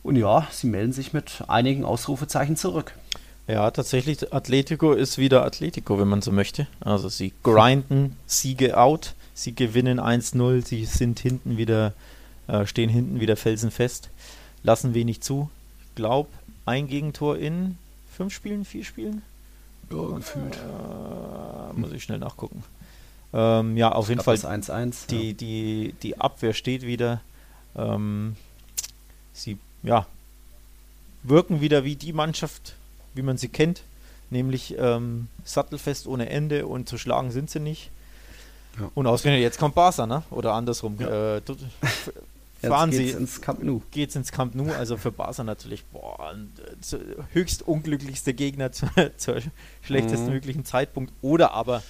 Und ja, sie melden sich mit einigen Ausrufezeichen zurück. Ja, tatsächlich, Atletico ist wieder Atletico, wenn man so möchte. Also sie grinden Siege out, sie gewinnen 1-0, sie sind hinten wieder, äh, stehen hinten wieder felsenfest, lassen wenig zu. Ich glaube, ein Gegentor in fünf Spielen, vier Spielen? Ja, gefühlt. Äh, muss ich schnell nachgucken. Ähm, ja, auf jeden Fall. 1-1. Die, ja. die, die Abwehr steht wieder. Ähm, sie, ja, wirken wieder wie die Mannschaft, wie man sie kennt. Nämlich ähm, sattelfest ohne Ende und zu schlagen sind sie nicht. Ja. Und ausgerechnet jetzt kommt Barca, ne? Oder andersrum. Ja. Äh, fahren Jetzt sie geht's ins Camp Nou. geht's ins Camp Nou, also für Barca natürlich boah, äh, höchst unglücklichster Gegner zu, zur schlechtesten Mhm. möglichen Zeitpunkt. Oder aber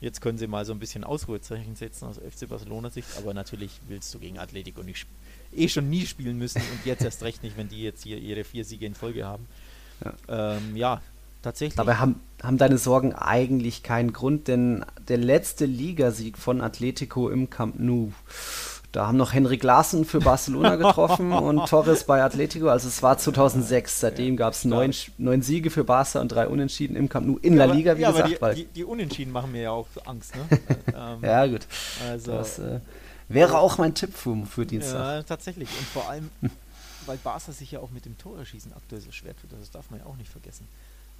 jetzt können sie mal so ein bisschen Ausruhezeichen setzen aus FC Barcelona Sicht, aber natürlich willst du gegen Atletico nicht eh schon nie spielen müssen und jetzt erst recht nicht, wenn die jetzt hier ihre vier Siege in Folge haben. Ja, ähm, ja tatsächlich. Dabei haben, haben deine Sorgen eigentlich keinen Grund, denn der letzte Ligasieg von Atletico im Camp Nou, da haben noch Henrik Larsen für Barcelona getroffen und Torres bei Atletico, also es war 2006. Seitdem gab es neun, neun Siege für Barca und drei Unentschieden im Camp Nou in La aber- Liga, wie ja, aber gesagt. die, weil, die, die Unentschieden machen mir ja auch Angst. Ne? ähm, ja, gut. also, Das äh, wäre auch mein Tipp für, für Dienstag. Ja, tatsächlich. Und vor allem, weil Barca sich ja auch mit dem Torerschießen aktuell so schwer tut, das darf man ja auch nicht vergessen.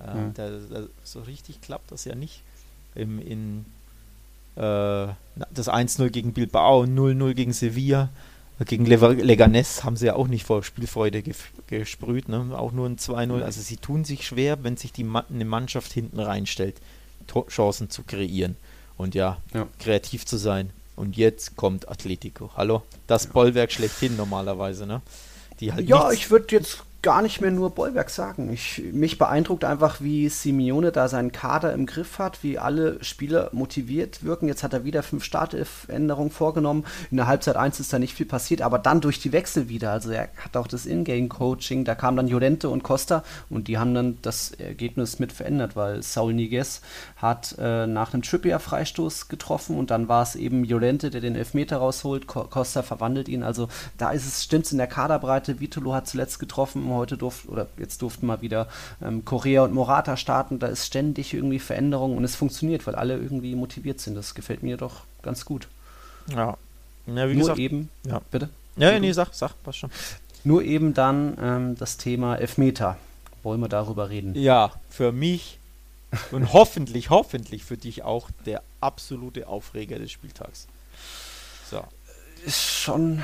Äh, Mhm. da, da, so richtig klappt das ja nicht. Im, in, äh, das 1-0 gegen Bilbao, 0-0 gegen Sevilla. Gegen Lever- Leganes haben sie ja auch nicht vor Spielfreude gesprüht, ne? auch nur ein 2-0. Also sie tun sich schwer, wenn sich die Ma eine Mannschaft hinten reinstellt, Tor Chancen zu kreieren und ja, Ja. kreativ zu sein. Und jetzt kommt Atletico. Hallo? Das Bollwerk schlechthin normalerweise, ne? Die halt Ja, ich würde jetzt gar nicht mehr nur Bollwerk sagen. Ich, mich beeindruckt einfach, wie Simeone da seinen Kader im Griff hat, wie alle Spieler motiviert wirken. Jetzt hat er wieder fünf Startelf-Änderungen vorgenommen. In der Halbzeit 1 ist da nicht viel passiert, aber dann durch die Wechsel wieder. Also er hat auch das Ingame-Coaching, da kamen dann Llorente und Costa und die haben dann das Ergebnis mit verändert, weil Saul Niguez hat äh, nach einem Trippier-Freistoß getroffen und dann war es eben Llorente, der den Elfmeter rausholt. Co Costa verwandelt ihn. Also da ist es, stimmt's in der Kaderbreite. Vitolo hat zuletzt getroffen, heute durfte, oder jetzt durften mal wieder ähm, Correa und Morata starten. Da ist ständig irgendwie Veränderung und es funktioniert, weil alle irgendwie motiviert sind. Das gefällt mir doch ganz gut. Ja. ja wie Nur gesagt, eben, ja. bitte? Ja, ja, nee, sag, sag, passt schon. Nur eben dann ähm, das Thema Elfmeter. Wollen wir darüber reden? Ja, für mich und hoffentlich, hoffentlich für dich auch der absolute Aufreger des Spieltags. So. ist schon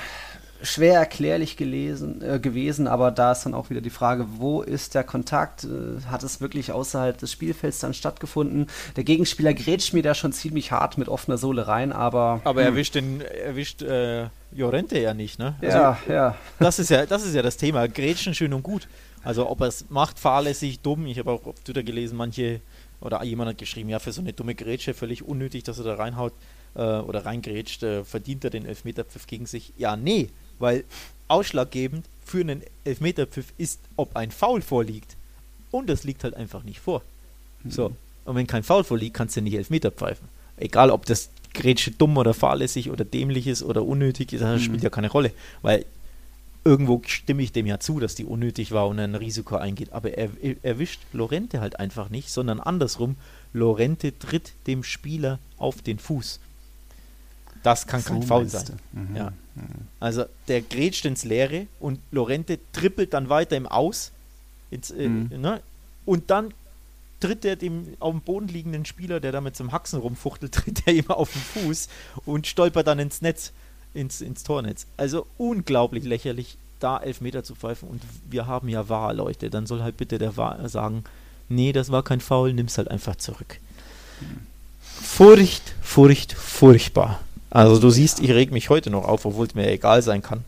schwer erklärlich gelesen, äh, gewesen, aber da ist dann auch wieder die Frage, wo ist der Kontakt? Äh, hat es wirklich außerhalb des Spielfelds dann stattgefunden? Der Gegenspieler grätscht mir da schon ziemlich hart mit offener Sohle rein, aber. Aber hm, erwischt den, erwischt äh, Jorente ja nicht, ne? Also, Ja, ja. das ist ja, das ist ja das Thema. Grätschen schön und gut. Also ob er es macht, fahrlässig, dumm. Ich habe auch auf Twitter gelesen, manche oder jemand hat geschrieben, ja, für so eine dumme Grätsche völlig unnötig, dass er da reinhaut äh, oder reingrätscht, äh, verdient er den Elfmeterpfiff gegen sich. Ja, nee, weil ausschlaggebend für einen Elfmeterpfiff ist, ob ein Foul vorliegt. Und das liegt halt einfach nicht vor. So. Und wenn kein Foul vorliegt, kannst du nicht Elfmeter pfeifen. Egal, ob das Grätsche dumm oder fahrlässig oder dämlich ist oder unnötig ist, das spielt ja keine Rolle. Weil irgendwo stimme ich dem ja zu, dass die unnötig war und ein Risiko eingeht. Aber er er erwischt Lorente halt einfach nicht, sondern andersrum. Lorente tritt dem Spieler auf den Fuß. Das kann kein So Foul meinst sein. Mhm. Ja. Also der grätscht ins Leere und Lorente trippelt dann weiter im Aus. Ins, äh, Mhm. ne? Und dann tritt er dem auf dem Boden liegenden Spieler, der da mit zum Haxen rumfuchtelt, tritt er ihm auf den Fuß und stolpert dann ins Netz, ins, ins Tornetz. Also unglaublich lächerlich, da Elfmeter zu pfeifen. Und wir haben ja wahr, Leute. Dann soll halt bitte der Wahr sagen, nee, das war kein Foul, nimm's halt einfach zurück. Furcht, Furcht, furchtbar. Also du siehst, ich reg mich heute noch auf, obwohl es mir egal sein kann.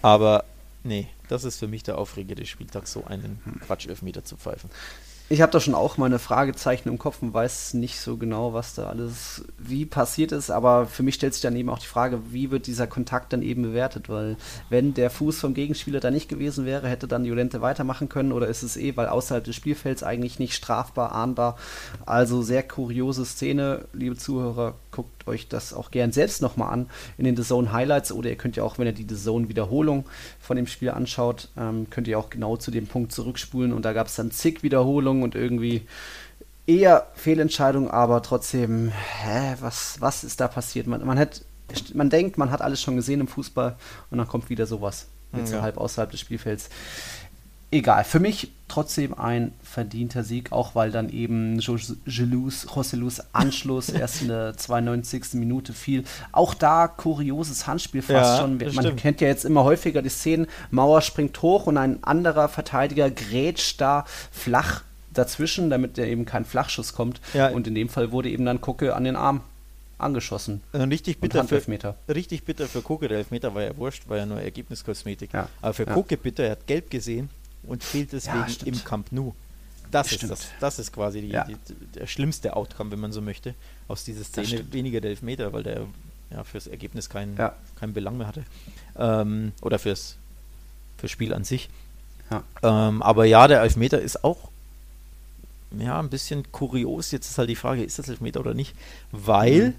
Aber nee, das ist für mich der Aufreger des Spieltags, so einen Quatsch-Elfmeter zu pfeifen. Ich habe da schon auch meine Fragezeichen im Kopf und weiß nicht so genau, was da alles wie passiert ist, aber für mich stellt sich dann eben auch die Frage, wie wird dieser Kontakt dann eben bewertet, weil wenn der Fuß vom Gegenspieler da nicht gewesen wäre, hätte dann Jolente weitermachen können oder ist es eh, weil außerhalb des Spielfelds eigentlich nicht strafbar, ahnbar. Also sehr kuriose Szene, liebe Zuhörer, guckt guckt euch das auch gern selbst nochmal an in den The Zone Highlights oder ihr könnt ja auch, wenn ihr die The Zone Wiederholung von dem Spiel anschaut, ähm, könnt ihr auch genau zu dem Punkt zurückspulen und da gab es dann zig Wiederholungen und irgendwie eher Fehlentscheidung, aber trotzdem, hä, was, was ist da passiert? Man, man, hat, man denkt, man hat alles schon gesehen im Fußball und dann kommt wieder sowas. Jetzt ja. halb außerhalb des Spielfelds. Egal, für mich trotzdem ein verdienter Sieg, auch weil dann eben Joselus, Anschluss erst in der 92. Minute fiel. Auch da kurioses Handspiel fast ja, schon. Man stimmt. kennt ja jetzt immer häufiger die Szenen, Mauer springt hoch und ein anderer Verteidiger grätscht da flach dazwischen, damit der eben kein Flachschuss kommt. Ja. Und in dem Fall wurde eben dann Kucke an den Arm angeschossen. Richtig bitter, für, richtig bitter für Kucke, der Elfmeter war ja wurscht, war ja nur Ergebniskosmetik. Ja. Aber für ja. Kucke bitter, er hat gelb gesehen und fehlt deswegen ja, im Camp Nou. Das ist, das, das ist quasi die, die, der schlimmste Outcome, wenn man so möchte, aus dieser Szene. Weniger der Elfmeter, weil der ja, fürs Ergebnis keinen kein Belang mehr hatte. Ähm, oder fürs, fürs Spiel an sich. Ähm, aber ja, der Elfmeter ist auch ja, ein bisschen kurios. Jetzt ist halt die Frage, ist das Elfmeter oder nicht? Weil mhm.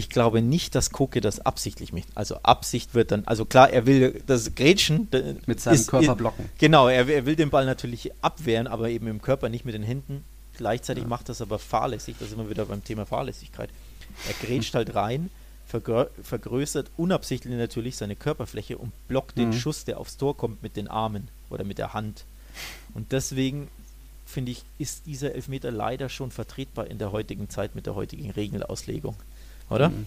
Ich glaube nicht, dass Koke das absichtlich macht. Also Absicht wird dann, also klar, er will das Grätschen mit seinem ist, Körper blocken. Genau, er, er, will den Ball natürlich abwehren, aber eben im Körper, nicht mit den Händen. Gleichzeitig ja. macht das aber fahrlässig, da sind wir wieder beim Thema Fahrlässigkeit. Er grätscht halt rein, vergrö vergrößert unabsichtlich natürlich seine Körperfläche und blockt mhm. den Schuss, der aufs Tor kommt, mit den Armen oder mit der Hand. Und deswegen finde ich, ist dieser Elfmeter leider schon vertretbar in der heutigen Zeit mit der heutigen Regelauslegung. Oder? Mhm.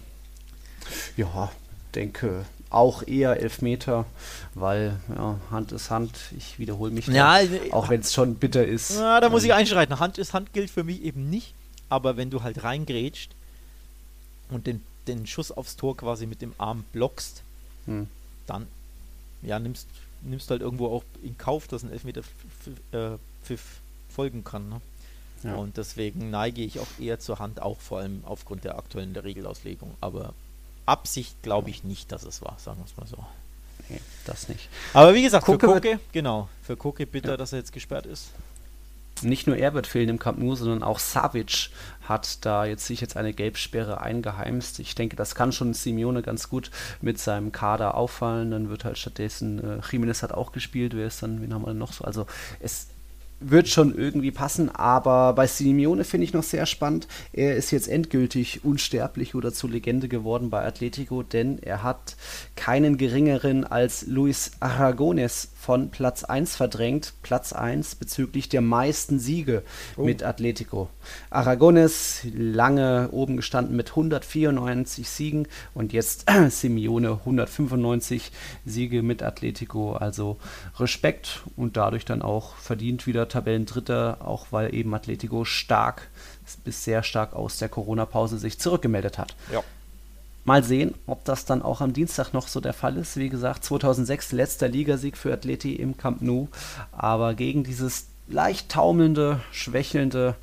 Ja, denke auch eher Elfmeter, weil ja, Hand ist Hand. Ich wiederhole mich, ja, da, auch wenn es schon bitter ist. Ja, da muss ich ähm, einschreiten. Hand ist Hand gilt für mich eben nicht, aber wenn du halt reingrätscht und den, den Schuss aufs Tor quasi mit dem Arm blockst, hm. dann ja, nimmst, nimmst halt irgendwo auch in Kauf, dass ein Elfmeter äh, Pfiff folgen kann. Ne? Ja. Und deswegen neige ich auch eher zur Hand, auch vor allem aufgrund der aktuellen der Regelauslegung. Aber Absicht glaube ich nicht, dass es war, sagen wir es mal so. Nee, das nicht. Aber wie gesagt, Koke für Koke, genau, für Koke bitter, ja. dass er jetzt gesperrt ist. Nicht nur er wird fehlen im Camp Nou, sondern auch Savic hat da jetzt sich jetzt eine Gelbsperre eingeheimst. Ich denke, das kann schon Simeone ganz gut mit seinem Kader auffallen. Dann wird halt stattdessen, äh, Jiménez hat auch gespielt, wer ist dann, wen haben wir denn noch so? Also es wird schon irgendwie passen, aber bei Simeone finde ich noch sehr spannend. Er ist jetzt endgültig unsterblich oder zur Legende geworden bei Atletico, denn er hat keinen geringeren als Luis Aragones von Platz 1 verdrängt. Platz 1 bezüglich der meisten Siege oh. mit Atletico. Aragones lange oben gestanden mit 194 Siegen und jetzt Simeone 195 Siege mit Atletico. Also Respekt und dadurch dann auch verdient wieder Tabellendritter, auch weil eben Atletico stark bis sehr stark aus der Corona-Pause sich zurückgemeldet hat. Ja. Mal sehen, ob das dann auch am Dienstag noch so der Fall ist. Wie gesagt, 2006 letzter Ligasieg für Atleti im Camp Nou, aber gegen dieses leicht taumelnde, schwächelnde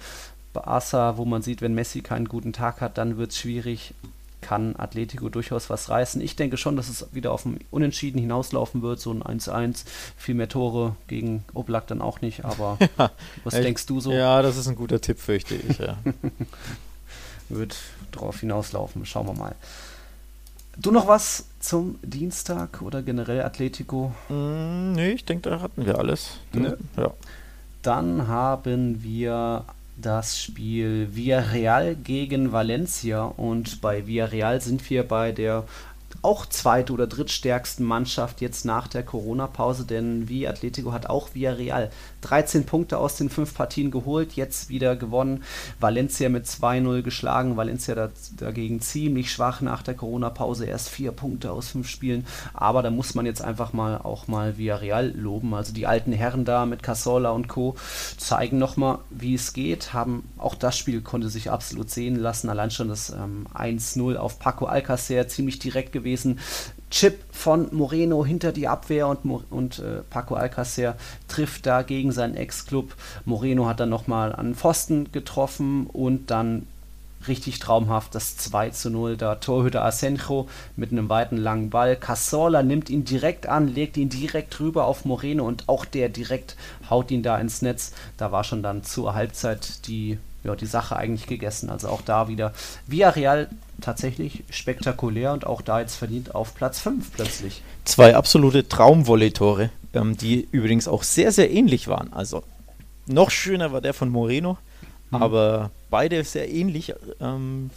Barca, wo man sieht, wenn Messi keinen guten Tag hat, dann wird es schwierig. Kann Atletico durchaus was reißen. Ich denke schon, dass es wieder auf ein Unentschieden hinauslaufen wird, so ein 1-1. Viel mehr Tore gegen Oblak dann auch nicht, aber ja, was ich, denkst du so? Ja, das ist ein guter Tipp, fürchte ich. Ja. wird drauf hinauslaufen, schauen wir mal. Du noch was zum Dienstag oder generell Atletico? Mm, nee, ich denke, da hatten wir alles. Ne? Ja. Dann haben wir das Spiel Villarreal gegen Valencia. Und bei Villarreal sind wir bei der auch zweit- oder drittstärksten Mannschaft jetzt nach der Corona-Pause, denn wie Atletico hat auch Villarreal 13 Punkte aus den fünf Partien geholt, jetzt wieder gewonnen. Valencia mit 2-0 geschlagen. Valencia da, dagegen ziemlich schwach nach der Corona-Pause, erst vier Punkte aus fünf Spielen. Aber da muss man jetzt einfach mal auch mal Villarreal loben. Also die alten Herren da mit Casola und Co. zeigen nochmal, wie es geht. Haben auch das Spiel konnte sich absolut sehen lassen. Allein schon das ähm, 1-0 auf Paco Alcacer ziemlich direkt gewesen gewesen. Chip von Moreno hinter die Abwehr und, und äh, Paco Alcacer trifft da gegen seinen Ex-Club. Moreno hat dann nochmal an Pfosten getroffen und dann richtig traumhaft das 2 zu 0. Da Torhüter Asenjo mit einem weiten langen Ball. Casola nimmt ihn direkt an, legt ihn direkt rüber auf Moreno und auch der direkt haut ihn da ins Netz. Da war schon dann zur Halbzeit die ja, die Sache eigentlich gegessen. Also auch da wieder Villarreal tatsächlich spektakulär und auch da jetzt verdient auf Platz 5 plötzlich. Zwei absolute Traumvolley-Tore, ähm, die übrigens auch sehr, sehr ähnlich waren. Also noch schöner war der von Moreno, mhm. aber beide sehr ähnlich. Ähm,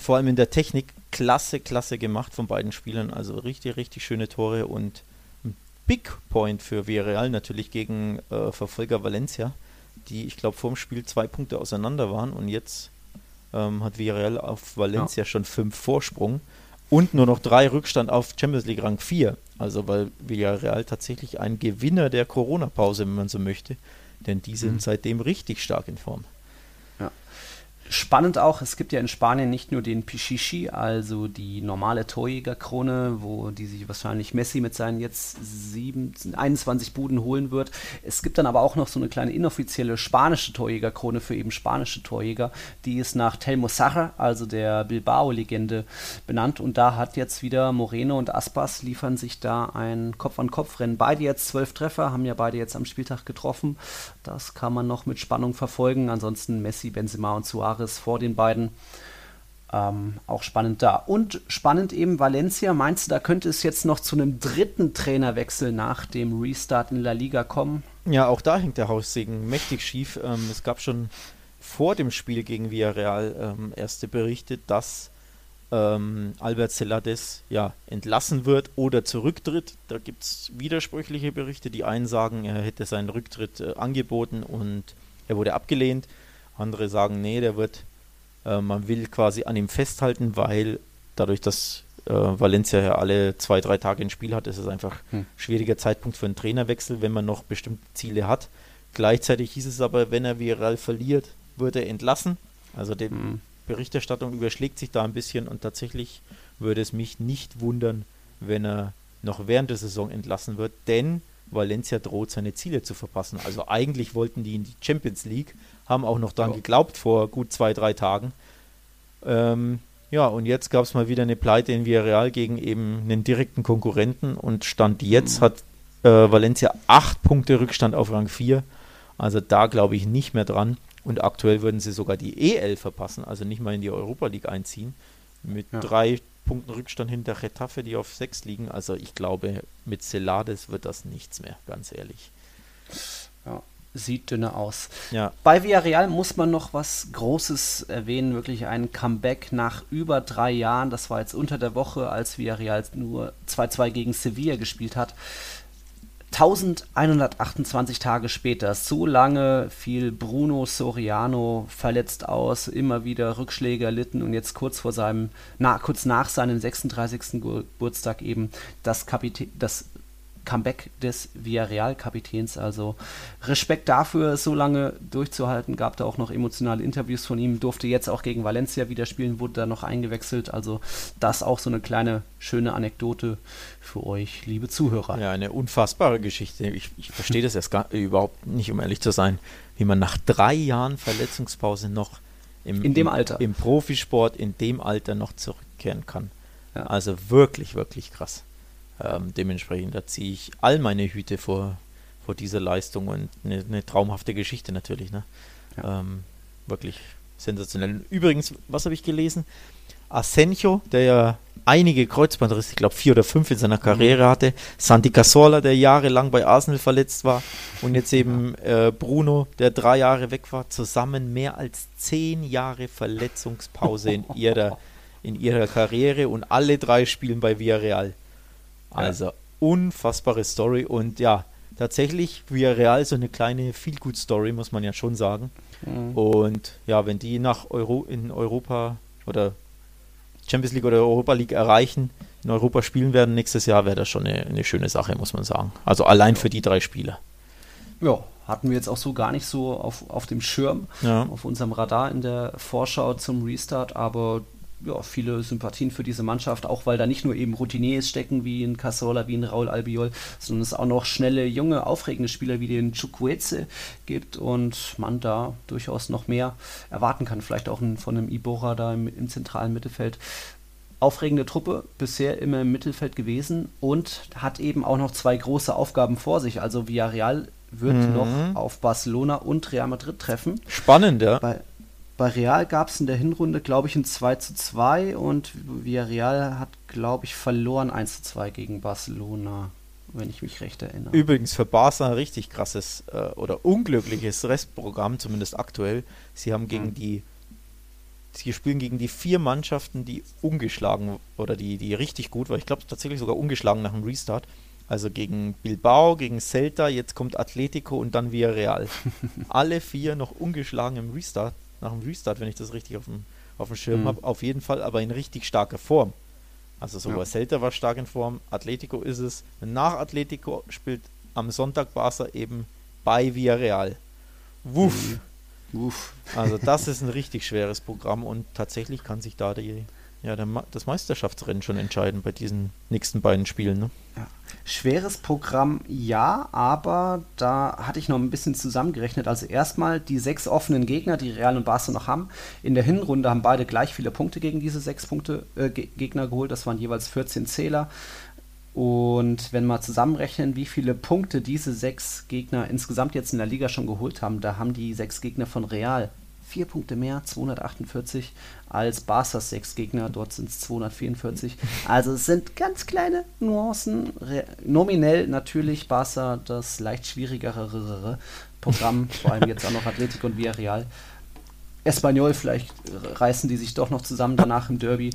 vor allem in der Technik klasse, klasse gemacht von beiden Spielern. Also richtig, richtig schöne Tore und ein Big Point für Villarreal natürlich gegen äh, Verfolger Valencia, die ich glaube vor dem Spiel zwei Punkte auseinander waren und jetzt ähm, hat Villarreal auf Valencia ja. schon fünf Vorsprung und nur noch drei Rückstand auf Champions League Rang 4. Also weil Villarreal tatsächlich ein Gewinner der Corona-Pause, wenn man so möchte, denn die sind mhm. seitdem richtig stark in Form. Spannend auch, es gibt ja in Spanien nicht nur den Pichichi, also die normale Torjägerkrone, wo die sich wahrscheinlich Messi mit seinen jetzt sieben, 21 Buden holen wird. Es gibt dann aber auch noch so eine kleine inoffizielle spanische Torjägerkrone für eben spanische Torjäger. Die ist nach Telmo Sarra, also der Bilbao-Legende, benannt. Und da hat jetzt wieder Moreno und Aspas liefern sich da ein Kopf-an-Kopf-Rennen. Beide jetzt zwölf Treffer, haben ja beide jetzt am Spieltag getroffen. Das kann man noch mit Spannung verfolgen. Ansonsten Messi, Benzema und Suarez Jahres vor den beiden. Ähm, auch spannend da. Und spannend eben Valencia. Meinst du, da könnte es jetzt noch zu einem dritten Trainerwechsel nach dem Restart in La Liga kommen? Ja, auch da hängt der Haussegen mächtig schief. Ähm, es gab schon vor dem Spiel gegen Villarreal ähm, erste Berichte, dass ähm, Albert Celades ja entlassen wird oder zurücktritt. Da gibt es widersprüchliche Berichte. Die einen sagen, er hätte seinen Rücktritt äh, angeboten und er wurde abgelehnt. Andere sagen, nee, der wird, äh, man will quasi an ihm festhalten, weil dadurch, dass äh, Valencia ja alle zwei, drei Tage ein Spiel hat, ist es einfach hm. schwieriger Zeitpunkt für einen Trainerwechsel, wenn man noch bestimmte Ziele hat. Gleichzeitig hieß es aber, wenn er Viral verliert, wird er entlassen. Also die hm. Berichterstattung überschlägt sich da ein bisschen und tatsächlich würde es mich nicht wundern, wenn er noch während der Saison entlassen wird, denn Valencia droht seine Ziele zu verpassen. Also eigentlich wollten die in die Champions League, haben auch noch daran geglaubt vor gut zwei, drei Tagen. Ähm, ja, und jetzt gab es mal wieder eine Pleite in Villarreal gegen eben einen direkten Konkurrenten und Stand jetzt mhm. hat äh, Valencia acht Punkte Rückstand auf Rang 4. Also da glaube ich nicht mehr dran. Und aktuell würden sie sogar die EL verpassen, also nicht mal in die Europa League einziehen. Mit ja. drei Punkten Rückstand hinter Retafe, die auf sechs liegen. Also ich glaube, mit Celades wird das nichts mehr, ganz ehrlich. Ja, sieht dünner aus. Ja. Bei Villarreal muss man noch was Großes erwähnen, wirklich ein Comeback nach über drei Jahren. Das war jetzt unter der Woche, als Villarreal nur 2-2 gegen Sevilla gespielt hat. 1128 Tage später, so lange fiel Bruno Soriano verletzt aus, immer wieder Rückschläge erlitten und jetzt kurz vor seinem, na, kurz nach seinem 36. Geburtstag eben das, Kapitän, das Comeback des Villarreal-Kapitäns. Also Respekt dafür, so lange durchzuhalten. Gab da auch noch emotionale Interviews von ihm. Durfte jetzt auch gegen Valencia wieder spielen, wurde da noch eingewechselt. Also das auch so eine kleine schöne Anekdote für euch, liebe Zuhörer. Ja, eine unfassbare Geschichte. Ich, ich verstehe das erst gar, überhaupt nicht, um ehrlich zu sein, wie man nach drei Jahren Verletzungspause noch im, in dem Alter. im Profisport in dem Alter noch zurückkehren kann. Ja. Also wirklich, wirklich krass. Ähm, dementsprechend, da ziehe ich all meine Hüte vor, vor dieser Leistung und eine, eine traumhafte Geschichte natürlich. Ne? Ja. Ähm, wirklich sensationell. Übrigens, was habe ich gelesen? Asenjo, der ja einige Kreuzbandrisse, ich glaube vier oder fünf in seiner Karriere mhm. hatte, Santi Casola, der jahrelang bei Arsenal verletzt war und jetzt eben äh, Bruno, der drei Jahre weg war, zusammen mehr als zehn Jahre Verletzungspause in ihrer, in ihrer Karriere und alle drei spielen bei Villarreal. Also unfassbare Story und ja, tatsächlich Villarreal so eine kleine Feel-Good-Story, muss man ja schon sagen. Mhm. Und ja, wenn die nach Euro in Europa oder Champions League oder Europa League erreichen, in Europa spielen werden nächstes Jahr, wäre das schon eine, eine, schöne Sache, muss man sagen. Also allein für die drei Spieler. Ja, hatten wir jetzt auch so gar nicht so auf, auf dem Schirm, ja. auf unserem Radar in der Vorschau zum Restart, aber ja, viele Sympathien für diese Mannschaft, auch weil da nicht nur eben Routiniers stecken wie in Casola, wie in Raul Albiol, sondern es auch noch schnelle, junge, aufregende Spieler wie den Chukwueze gibt und man da durchaus noch mehr erwarten kann. Vielleicht auch von einem Ibora da im, im zentralen Mittelfeld. Aufregende Truppe, bisher immer im Mittelfeld gewesen und hat eben auch noch zwei große Aufgaben vor sich. Also Villarreal wird mhm. noch auf Barcelona und Real Madrid treffen. Spannend, ja. Bei, bei Real gab es in der Hinrunde, glaube ich, ein 2 zu 2 und Villarreal hat, glaube ich, verloren 1 zu 2 gegen Barcelona, wenn ich mich recht erinnere. Übrigens für Barca ein richtig krasses äh, oder unglückliches Restprogramm, zumindest aktuell. Sie haben gegen mhm. die Sie spielen gegen die vier Mannschaften, die ungeschlagen oder die, die richtig gut war. Ich glaube tatsächlich sogar ungeschlagen nach dem Restart. Also gegen Bilbao, gegen Celta, jetzt kommt Atletico und dann Villarreal. Alle vier noch ungeschlagen im Restart nach dem Restart, wenn ich das richtig auf dem, auf dem Schirm mhm. habe. Auf jeden Fall aber in richtig starker Form. Also sogar ja. Celta war stark in Form, Atletico ist es. Nach Atletico spielt am Sonntag Barca eben bei Villarreal. Wuff. Mhm. Wuff. Also das ist ein richtig schweres Programm und tatsächlich kann sich da die, ja, der, das Meisterschaftsrennen schon entscheiden bei diesen nächsten beiden Spielen. Ne? Ja. Schweres Programm, ja, aber da hatte ich noch ein bisschen zusammengerechnet. Also erstmal die sechs offenen Gegner, die Real und Barca noch haben. In der Hinrunde haben beide gleich viele Punkte gegen diese sechs Punkte äh, Gegner geholt. Das waren jeweils 14 Zähler. Und wenn wir zusammenrechnen, wie viele Punkte diese sechs Gegner insgesamt jetzt in der Liga schon geholt haben, da haben die sechs Gegner von Real vier Punkte mehr, 248, als Barca's sechs Gegner, dort sind es 244. Also es sind ganz kleine Nuancen. Re nominell natürlich Barca das leicht schwierigere Programm, vor allem jetzt auch noch Athletik und Villarreal. Espanyol, vielleicht reißen die sich doch noch zusammen danach im Derby.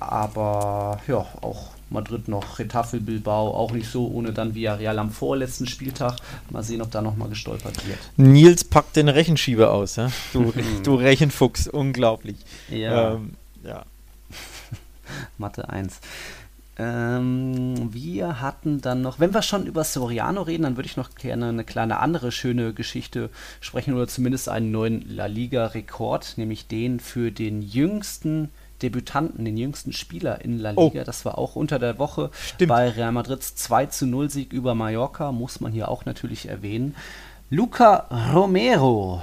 Aber ja, auch Madrid noch Retafe Bilbao, auch nicht so, ohne dann Villarreal am vorletzten Spieltag. Mal sehen, ob da nochmal gestolpert wird. Nils packt den Rechenschieber aus, ja? du, du Rechenfuchs, unglaublich. Ja. Ähm, ja. Mathe 1. Ähm, wir hatten dann noch, wenn wir schon über Soriano reden, dann würde ich noch gerne eine kleine andere schöne Geschichte sprechen oder zumindest einen neuen La Liga-Rekord, nämlich den für den jüngsten Debütanten, den jüngsten Spieler in La Liga. Oh. Das war auch unter der Woche Stimmt. bei Real Madrids 2 zu 0 Sieg über Mallorca, muss man hier auch natürlich erwähnen. Luca Romero.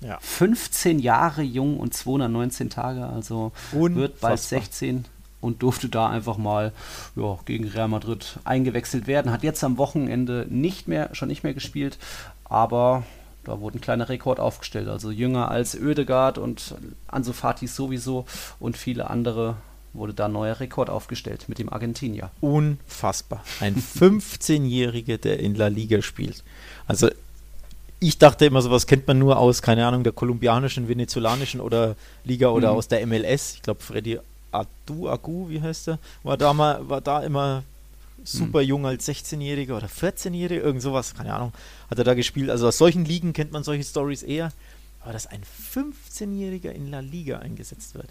Ja. 15 Jahre jung und 219 Tage, also Unfassbar. wird bald 16 und durfte da einfach mal ja, gegen Real Madrid eingewechselt werden. Hat jetzt am Wochenende nicht mehr, schon nicht mehr gespielt, aber da wurde ein kleiner Rekord aufgestellt. Also jünger als Oedegaard und Ansu Fati sowieso und viele andere wurde da ein neuer Rekord aufgestellt mit dem Argentinier. Unfassbar. Ein 15-Jähriger, der in La Liga spielt. Also ich dachte immer, sowas kennt man nur aus, keine Ahnung, der kolumbianischen, venezolanischen oder Liga oder mhm. aus der MLS. Ich glaube, Freddy Adu, Agu, wie heißt der, war da, mal, war da immer super jung als 16-Jähriger oder 14-Jähriger, irgend sowas, keine Ahnung, hat er da gespielt. Also aus solchen Ligen kennt man solche Stories eher. Aber dass ein 15-Jähriger in La Liga eingesetzt wird,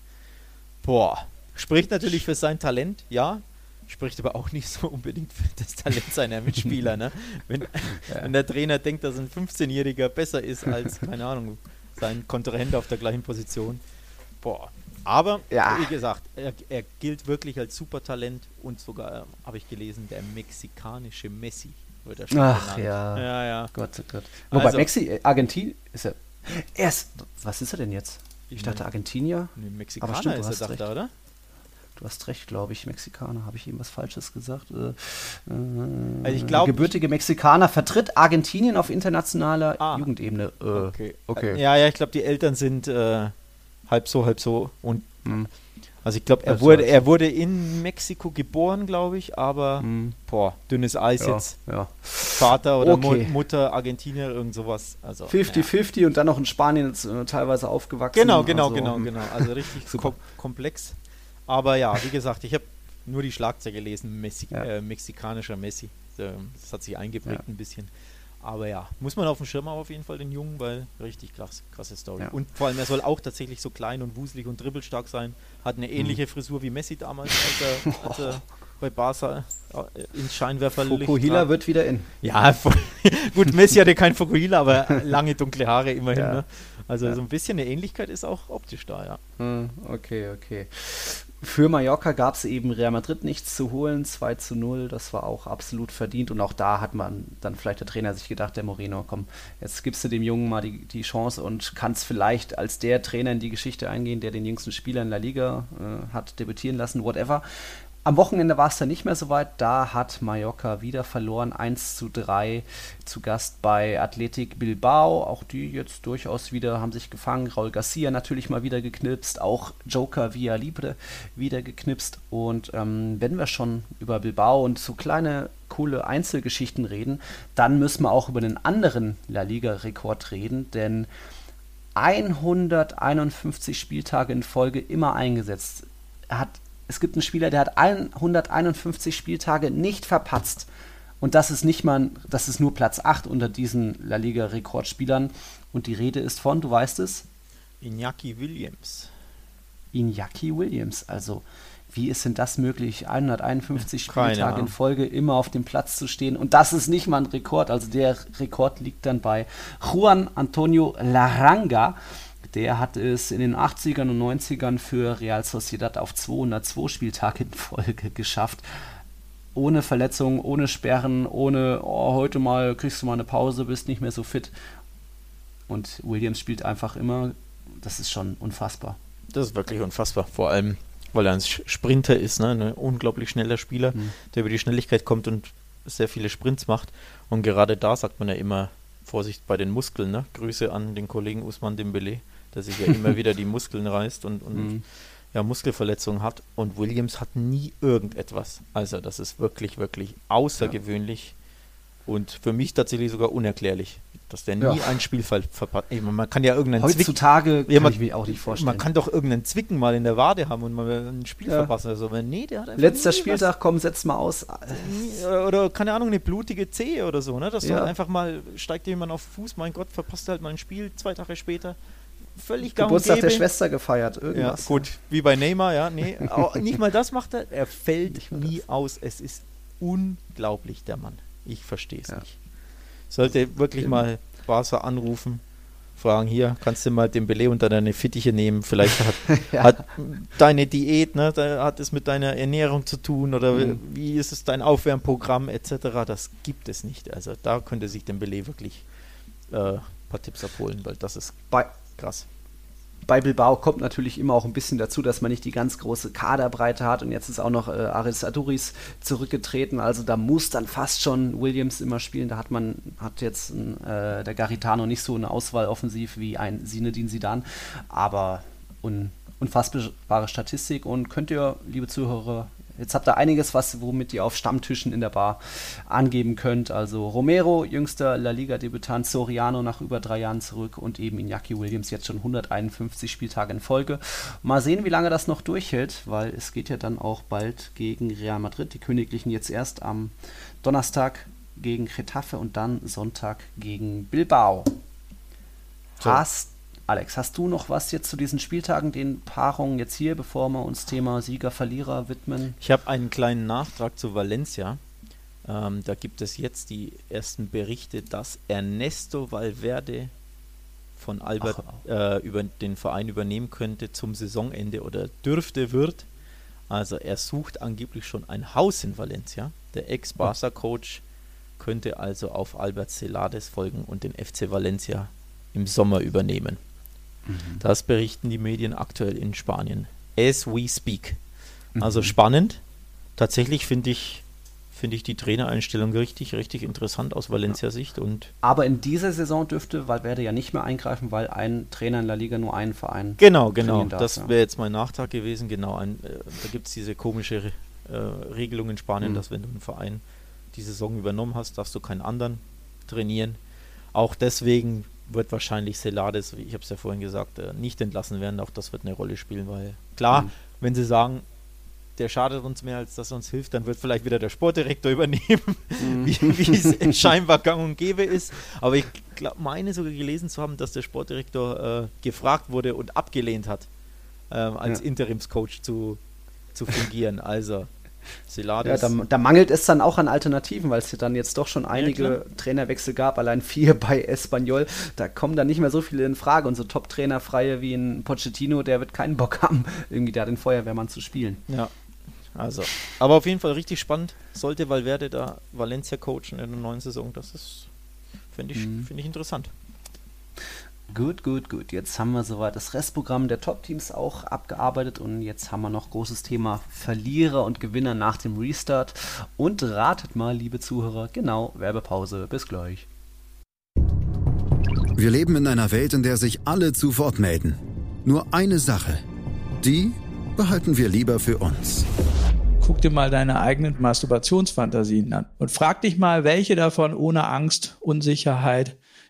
boah, spricht natürlich für sein Talent, ja, spricht aber auch nicht so unbedingt für das Talent seiner Mitspieler. ne? wenn, ja. wenn der Trainer denkt, dass ein 15-Jähriger besser ist als, keine Ahnung, sein Kontrahent auf der gleichen Position, boah, aber, ja. wie gesagt, er, er, gilt wirklich als Supertalent und sogar, äh, habe ich gelesen, der mexikanische Messi wird er schon Ach genannt. ja. Ja, ja. Gott, oh Gott. Wobei also, Mexi, äh, Argentinien ist er. Er ist, was ist er denn jetzt? Ich dachte Argentinier. Nee, Mexikaner aber stimmt, ist er, dachte, oder? Du hast recht, glaube ich, Mexikaner. Habe ich ihm was Falsches gesagt? Äh, also ich glaube, gebürtige Mexikaner vertritt Argentinien auf internationaler ah, Jugendebene. Äh, okay. okay. Ja, ja, ich glaube, die Eltern sind äh, halb so, halb so. Und mhm. also ich glaube, er wurde, er wurde in Mexiko geboren, glaube ich, aber mhm. boah, dünnes Eis ja, jetzt. Ja. Vater oder okay. Mu Mutter Argentinier, irgend sowas. Also 50-50 ja. und dann noch in Spanien äh, teilweise aufgewachsen. Genau, genau, also, genau, genau. Also richtig kom komplex. Aber ja, wie gesagt, ich habe nur die Schlagzeile gelesen, Messi, äh, mexikanischer Messi. Das hat sich eingeprägt ein bisschen. Aber ja, muss man auf dem Schirm haben auf jeden Fall den Jungen, weil richtig krass, krasse Story. Ja. Und vor allem, er soll auch tatsächlich so klein und wuselig und dribbelstark sein. Hat eine ähnliche mhm. Frisur wie Messi damals, als er, als er bei Barca äh, ins Scheinwerferlicht Fukuhila wird wieder in. Ja, gut, Messi hatte kein Fukuhila, aber lange dunkle Haare immerhin. Ja. Ne? Also ja. so ein bisschen eine Ähnlichkeit ist auch optisch da, ja. Hm, okay, okay. Für Mallorca gab es eben Real Madrid nichts zu holen, 2 zu 0, das war auch absolut verdient und auch da hat man dann vielleicht der Trainer sich gedacht, der Moreno, komm, jetzt gibst du dem Jungen mal die, die Chance und kannst vielleicht als der Trainer in die Geschichte eingehen, der den jüngsten Spieler in der Liga äh, hat debütieren lassen, whatever. Am Wochenende war es dann nicht mehr so weit. Da hat Mallorca wieder verloren. 1 zu 3 zu Gast bei Athletic Bilbao. Auch die jetzt durchaus wieder haben sich gefangen. Raul Garcia natürlich mal wieder geknipst. Auch Joker Via Libre wieder geknipst. Und ähm, wenn wir schon über Bilbao und so kleine coole Einzelgeschichten reden, dann müssen wir auch über einen anderen La Liga-Rekord reden. Denn 151 Spieltage in Folge immer eingesetzt. Er hat es gibt einen Spieler, der hat 151 Spieltage nicht verpatzt. Und das ist nicht mal, das ist nur Platz 8 unter diesen La Liga-Rekordspielern. Und die Rede ist von, du weißt es? Iñaki Williams. Iñaki Williams. Also, wie ist denn das möglich, 151 Spieltage in Folge immer auf dem Platz zu stehen? Und das ist nicht mal ein Rekord. Also, der Rekord liegt dann bei Juan Antonio Laranga. Der hat es in den 80ern und 90ern für Real Sociedad auf 202 Spieltage in Folge geschafft. Ohne Verletzungen, ohne Sperren, ohne oh, heute mal kriegst du mal eine Pause, bist nicht mehr so fit. Und Williams spielt einfach immer. Das ist schon unfassbar. Das ist wirklich unfassbar. Vor allem, weil er ein Sprinter ist, ne? ein unglaublich schneller Spieler, mhm. der über die Schnelligkeit kommt und sehr viele Sprints macht. Und gerade da sagt man ja immer, Vorsicht bei den Muskeln. Ne? Grüße an den Kollegen Usman Dembele der sich ja immer wieder die Muskeln reißt und, und mhm. ja, Muskelverletzungen hat. Und Williams hat nie irgendetwas. Also das ist wirklich, wirklich außergewöhnlich ja. und für mich tatsächlich sogar unerklärlich, dass der nie ja. ein Spiel ver verpasst. Man kann ja irgendeinen Heutzutage Zwick, ja, man, ich mir auch nicht vorstellen. Man kann doch irgendeinen Zwicken mal in der Wade haben und mal ein Spiel ja. verpassen oder so. Aber nee, der hat Letzter Spieltag, was. komm, setz mal aus. Oder, oder, keine Ahnung, eine blutige Zehe oder so, ne? Dass ja. du einfach mal, steigt jemand auf Fuß, mein Gott, verpasst halt mal ein Spiel, zwei Tage später völlig gang Geburtstag der Schwester gefeiert, irgendwas. Ja, gut, wie bei Neymar, ja, nee, nicht mal das macht er, er fällt nie das. aus. Es ist unglaublich, der Mann. Ich verstehe es ja. nicht. Sollte wirklich Stimmt. mal Barca anrufen, fragen, hier, kannst du mal den Belay unter deine Fittiche nehmen, vielleicht hat, ja. hat deine Diät, ne, hat es mit deiner Ernährung zu tun oder mhm. wie ist es dein Aufwärmprogramm etc., das gibt es nicht. Also da könnte sich den Belay wirklich äh, ein paar Tipps abholen, weil das ist bei, Krass. Bei Bilbao kommt natürlich immer auch ein bisschen dazu, dass man nicht die ganz große Kaderbreite hat und jetzt ist auch noch äh, Aris Aduris zurückgetreten, also da muss dann fast schon Williams immer spielen. Da hat man, hat jetzt äh, der Garitano nicht so eine Auswahl offensiv wie ein Sinedin Sidan, aber un, unfassbare Statistik und könnt ihr, liebe Zuhörer, Jetzt habt ihr einiges, was, womit ihr auf Stammtischen in der Bar angeben könnt. Also Romero, jüngster La Liga-Debütant, Soriano nach über drei Jahren zurück und eben Iñaki Williams jetzt schon 151 Spieltage in Folge. Mal sehen, wie lange das noch durchhält, weil es geht ja dann auch bald gegen Real Madrid. Die Königlichen jetzt erst am Donnerstag gegen Getafe und dann Sonntag gegen Bilbao. So. Hast Alex, hast du noch was jetzt zu diesen Spieltagen, den Paarungen jetzt hier, bevor wir uns Thema Sieger, Verlierer widmen? Ich habe einen kleinen Nachtrag zu Valencia. Ähm, da gibt es jetzt die ersten Berichte, dass Ernesto Valverde von Albert äh, über den Verein übernehmen könnte zum Saisonende oder dürfte, wird. Also er sucht angeblich schon ein Haus in Valencia. Der Ex-Barca-Coach könnte also auf Albert Celades folgen und den FC Valencia im Sommer übernehmen. Mhm. Das berichten die Medien aktuell in Spanien. As we speak. Also mhm. spannend. Tatsächlich finde ich, finde ich die Trainereinstellung richtig, richtig interessant aus Valencia-Sicht. Und Aber in dieser Saison dürfte Valverde ja nicht mehr eingreifen, weil ein Trainer in La Liga nur einen Verein. Genau, genau. Darf, das wäre ja. jetzt mein Nachtrag gewesen. Genau, ein, äh, da gibt es diese komische äh, Regelung in Spanien, mhm. dass wenn du einen Verein die Saison übernommen hast, darfst du keinen anderen trainieren. Auch deswegen wird wahrscheinlich Celades, ich habe es ja vorhin gesagt, äh, nicht entlassen werden. Auch das wird eine Rolle spielen, weil klar, mhm. wenn sie sagen, der schadet uns mehr, als dass er uns hilft, dann wird vielleicht wieder der Sportdirektor übernehmen, mhm. wie, wie es scheinbar gang und gäbe ist. Aber ich glaub, meine sogar gelesen zu haben, dass der Sportdirektor äh, gefragt wurde und abgelehnt hat, ähm, als ja. Interimscoach zu, zu fungieren. Also Celades. Ja, da, da, mangelt es dann auch an Alternativen, weil es ja dann jetzt doch schon einige ja, Trainerwechsel gab, allein vier bei Espanyol. Da kommen dann nicht mehr so viele in Frage und so Top-Trainer-Freie wie ein Pochettino, der wird keinen Bock haben, irgendwie da den Feuerwehrmann zu spielen. Ja. Also, aber auf jeden Fall richtig spannend. Sollte Valverde da Valencia coachen in der neuen Saison, das ist, finde ich, mhm. find ich interessant. Gut, gut, gut. Jetzt haben wir soweit das Restprogramm der Top-Teams auch abgearbeitet und jetzt haben wir noch großes Thema Verlierer und Gewinner nach dem Restart. Und ratet mal, liebe Zuhörer, genau, Werbepause. Bis gleich. Wir leben in einer Welt, in der sich alle zu Wort melden. Nur eine Sache. Die behalten wir lieber für uns. Guck dir mal deine eigenen Masturbationsfantasien an und frag dich mal, welche davon ohne Angst, Unsicherheit,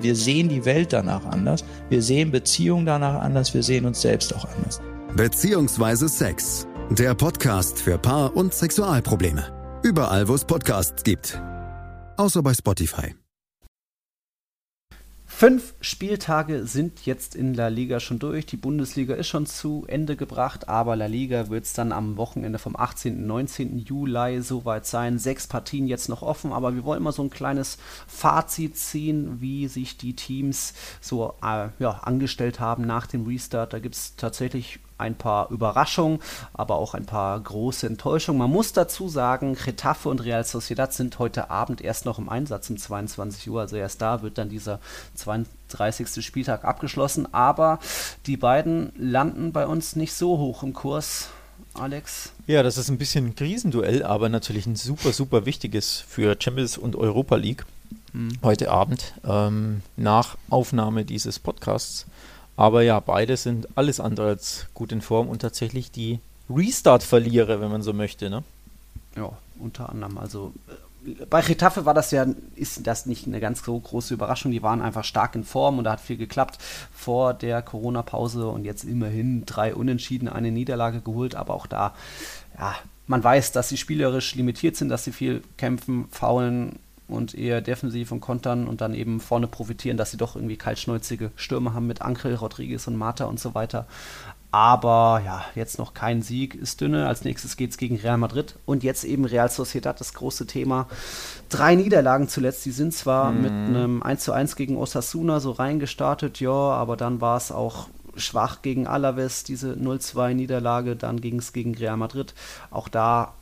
Wir sehen die Welt danach anders. Wir sehen Beziehungen danach anders. Wir sehen uns selbst auch anders. Beziehungsweise Sex. Der Podcast für Paar- und Sexualprobleme. Überall, wo es Podcasts gibt. Außer bei Spotify. Fünf Spieltage sind jetzt in La Liga schon durch. Die Bundesliga ist schon zu Ende gebracht, aber La Liga wird es dann am Wochenende vom 18. und 19. Juli soweit sein. Sechs Partien jetzt noch offen, aber wir wollen mal so ein kleines Fazit ziehen, wie sich die Teams so äh, ja, angestellt haben nach dem Restart. Da gibt es tatsächlich ein paar Überraschungen, aber auch ein paar große Enttäuschungen. Man muss dazu sagen, Getafe und Real Sociedad sind heute Abend erst noch im Einsatz um 22 Uhr. Also erst da wird dann dieser 32. Spieltag abgeschlossen. Aber die beiden landen bei uns nicht so hoch im Kurs. Alex? Ja, das ist ein bisschen ein Krisenduell, aber natürlich ein super, super wichtiges für Champions und Europa League mhm. heute Abend ähm, nach Aufnahme dieses Podcasts. Aber ja, beide sind alles andere als gut in Form und tatsächlich die Restart-Verlierer, wenn man so möchte, ne? Ja, unter anderem. Also äh, bei Retafe war das ja, ist das nicht eine ganz so große Überraschung. Die waren einfach stark in Form und da hat viel geklappt vor der Corona-Pause und jetzt immerhin drei Unentschieden, eine Niederlage geholt, aber auch da, ja, man weiß, dass sie spielerisch limitiert sind, dass sie viel kämpfen, faulen, und eher defensiv und kontern und dann eben vorne profitieren, dass sie doch irgendwie kaltschnäuzige Stürme haben mit Ankel, Rodriguez und Mata und so weiter. Aber ja, jetzt noch kein Sieg, ist dünne. Als nächstes geht es gegen Real Madrid und jetzt eben Real Sociedad, das große Thema. Drei Niederlagen zuletzt, die sind zwar mhm. mit einem 1:1 gegen Osasuna so reingestartet, ja, aber dann war es auch schwach gegen Alaves, diese 0-2 Niederlage, dann ging es gegen Real Madrid. Auch da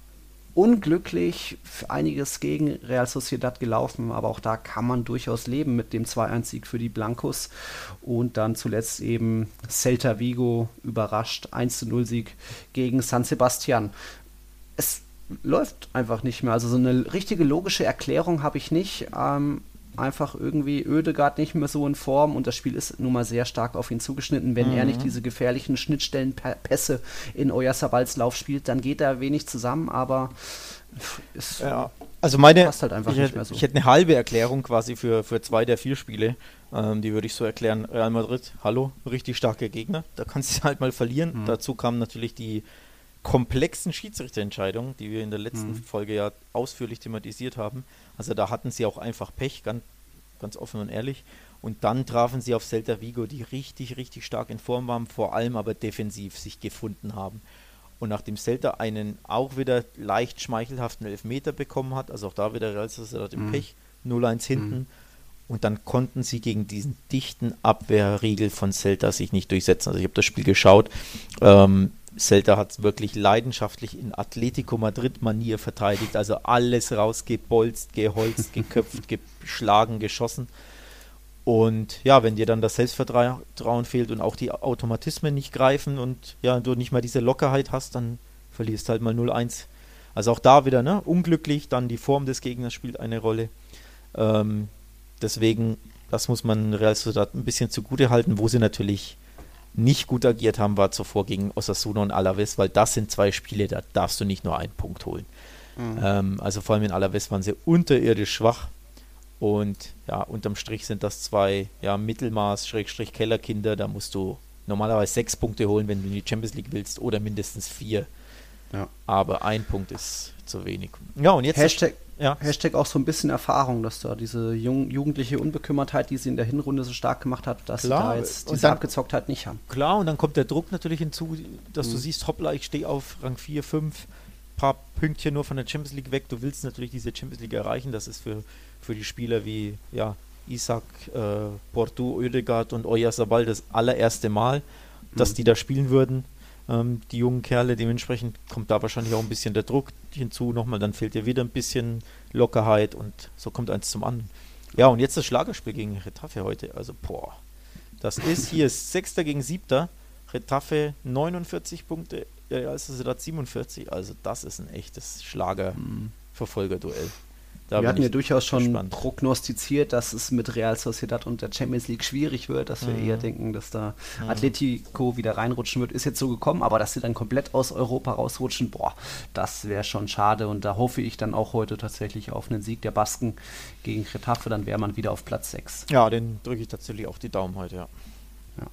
unglücklich einiges gegen Real Sociedad gelaufen, aber auch da kann man durchaus leben mit dem 2-1-Sieg für die Blancos und dann zuletzt eben Celta Vigo überrascht 1-0-Sieg gegen San Sebastian. Es läuft einfach nicht mehr. Also so eine richtige logische Erklärung habe ich nicht. Ähm, einfach irgendwie Ödegard nicht mehr so in Form und das Spiel ist nun mal sehr stark auf ihn zugeschnitten. Wenn mhm. er nicht diese gefährlichen Schnittstellenpässe in Oyarzabals Lauf spielt, dann geht er wenig zusammen, aber es ja. Also meine, passt halt einfach ich, nicht mehr so. ich hätte eine halbe Erklärung quasi für, für zwei der vier Spiele. Ähm, die würde ich so erklären. Real Madrid, hallo, richtig starke Gegner. Da kannst du halt mal verlieren. Mhm. Dazu kamen natürlich die komplexen Schiedsrichterentscheidungen, die wir in der letzten mhm. Folge ja ausführlich thematisiert haben. Also da hatten sie auch einfach Pech, ganz, ganz offen und ehrlich. Und dann trafen sie auf Celta Vigo, die richtig, richtig stark in Form waren, vor allem aber defensiv sich gefunden haben. Und nachdem Celta einen auch wieder leicht schmeichelhaften Elfmeter bekommen hat, also auch da wieder Real Sociedad im mhm. Pech, 0-1 hinten. Mhm. Und dann konnten sie gegen diesen dichten Abwehrriegel von Celta sich nicht durchsetzen. Also ich habe das Spiel geschaut. Ähm, Celta hat es wirklich leidenschaftlich in Atletico Madrid-Manier verteidigt, also alles rausgebolzt, geholzt, geköpft, geschlagen, geschossen. Und ja, wenn dir dann das Selbstvertrauen fehlt und auch die Automatismen nicht greifen und ja, du nicht mal diese Lockerheit hast, dann verlierst halt mal 0-1. Also auch da wieder, ne, unglücklich, dann die Form des Gegners spielt eine Rolle. Ähm, deswegen, das muss man Real Sociedad ein bisschen zugute halten, wo sie natürlich nicht gut agiert haben, war zuvor gegen Osasuna und Alaves, weil das sind zwei Spiele, da darfst du nicht nur einen Punkt holen. Mhm. Ähm, also vor allem in Alaves waren sie unterirdisch schwach. Und ja, unterm Strich sind das zwei ja, Mittelmaß-Kellerkinder. Da musst du normalerweise sechs Punkte holen, wenn du in die Champions League willst, oder mindestens vier. Ja. Aber ein Punkt ist zu wenig. Ja, und jetzt. Hashtag, ja. Hashtag auch so ein bisschen Erfahrung, dass da diese jung, jugendliche Unbekümmertheit, die sie in der Hinrunde so stark gemacht hat, dass klar. sie da jetzt diese dann, Abgezocktheit nicht haben. Klar, und dann kommt der Druck natürlich hinzu, dass mhm. du siehst, hoppla, ich stehe auf Rang 4, 5, paar Pünktchen nur von der Champions League weg. Du willst natürlich diese Champions League erreichen. Das ist für, für die Spieler wie ja, Isaac, äh, Porto, Oedegaard und Oyarzabal das allererste Mal, dass mhm. die da spielen würden ähm, die jungen Kerle. Dementsprechend kommt da wahrscheinlich auch ein bisschen der Druck hinzu. Nochmal, dann fehlt dir wieder ein bisschen Lockerheit und so kommt eins zum anderen. Ja, und jetzt das Schlagerspiel gegen Retafe heute. Also, boah. Das ist hier Sechster gegen Siebter. Retafe 49 Punkte, Real Sociedad 47. Also, das ist ein echtes Schlager-Verfolgerduell. Da wir hatten ja durchaus schon gespannt. prognostiziert, dass es mit Real Sociedad und der Champions League schwierig wird, dass wir mhm. eher denken, dass da mhm. Atletico wieder reinrutschen wird. Ist jetzt so gekommen, aber dass sie dann komplett aus Europa rausrutschen, boah, das wäre schon schade. Und da hoffe ich dann auch heute tatsächlich auf einen Sieg der Basken gegen Retafe, dann wäre man wieder auf Platz 6. Ja, den drücke ich tatsächlich auf die Daumen heute, ja. ja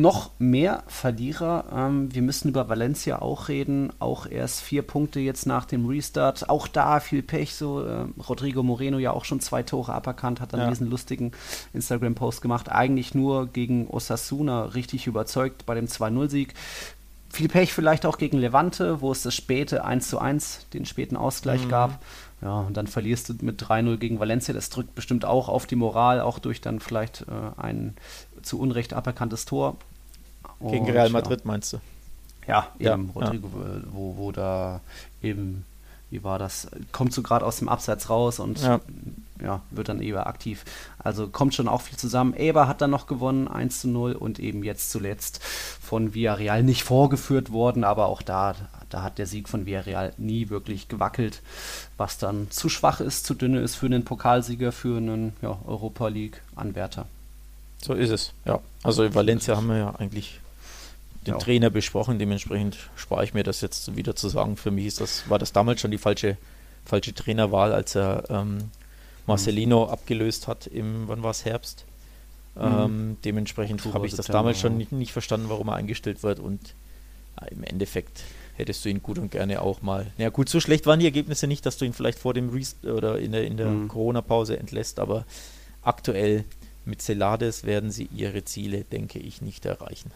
noch mehr Verlierer. Ähm, wir müssen über Valencia auch reden. Auch erst vier Punkte jetzt nach dem Restart. Auch da viel Pech. So äh, Rodrigo Moreno ja auch schon zwei Tore aberkannt, hat dann ja. diesen lustigen Instagram-Post gemacht. Eigentlich nur gegen Osasuna richtig überzeugt bei dem 2-0-Sieg. Viel Pech vielleicht auch gegen Levante, wo es das späte 1 1, den späten Ausgleich mhm. gab. Ja, und dann verlierst du mit 3-0 gegen Valencia. Das drückt bestimmt auch auf die Moral, auch durch dann vielleicht äh, ein zu Unrecht aberkanntes Tor. Gegen und, Real Madrid meinst du? Ja, eben, ja, Rodrigo, ja. Wo, wo da eben, wie war das, kommt so gerade aus dem Abseits raus und ja. wird dann eben aktiv. Also kommt schon auch viel zusammen. Eber hat dann noch gewonnen, 1 zu 0 und eben jetzt zuletzt von Villarreal nicht vorgeführt worden, aber auch da, da hat der Sieg von Villarreal nie wirklich gewackelt, was dann zu schwach ist, zu dünne ist für einen Pokalsieger, für einen Europa League-Anwärter. So ist es, ja. Also in Valencia haben wir ja eigentlich den ja. Trainer besprochen, dementsprechend spare ich mir das jetzt wieder zu sagen. Für mich ist das, war das damals schon die falsche, falsche Trainerwahl, als er ähm, Marcelino mhm. abgelöst hat im, wann war es, Herbst. Mhm. Ähm, dementsprechend habe ich das damals schon nicht, nicht, verstanden, warum er eingestellt wird und ja, im Endeffekt hättest du ihn gut und gerne auch mal. Ja gut, so schlecht waren die Ergebnisse nicht, dass du ihn vielleicht vor dem Rest oder in der, in der mhm. Corona-Pause entlässt, aber aktuell mit Celades werden sie ihre Ziele, denke ich, nicht erreichen.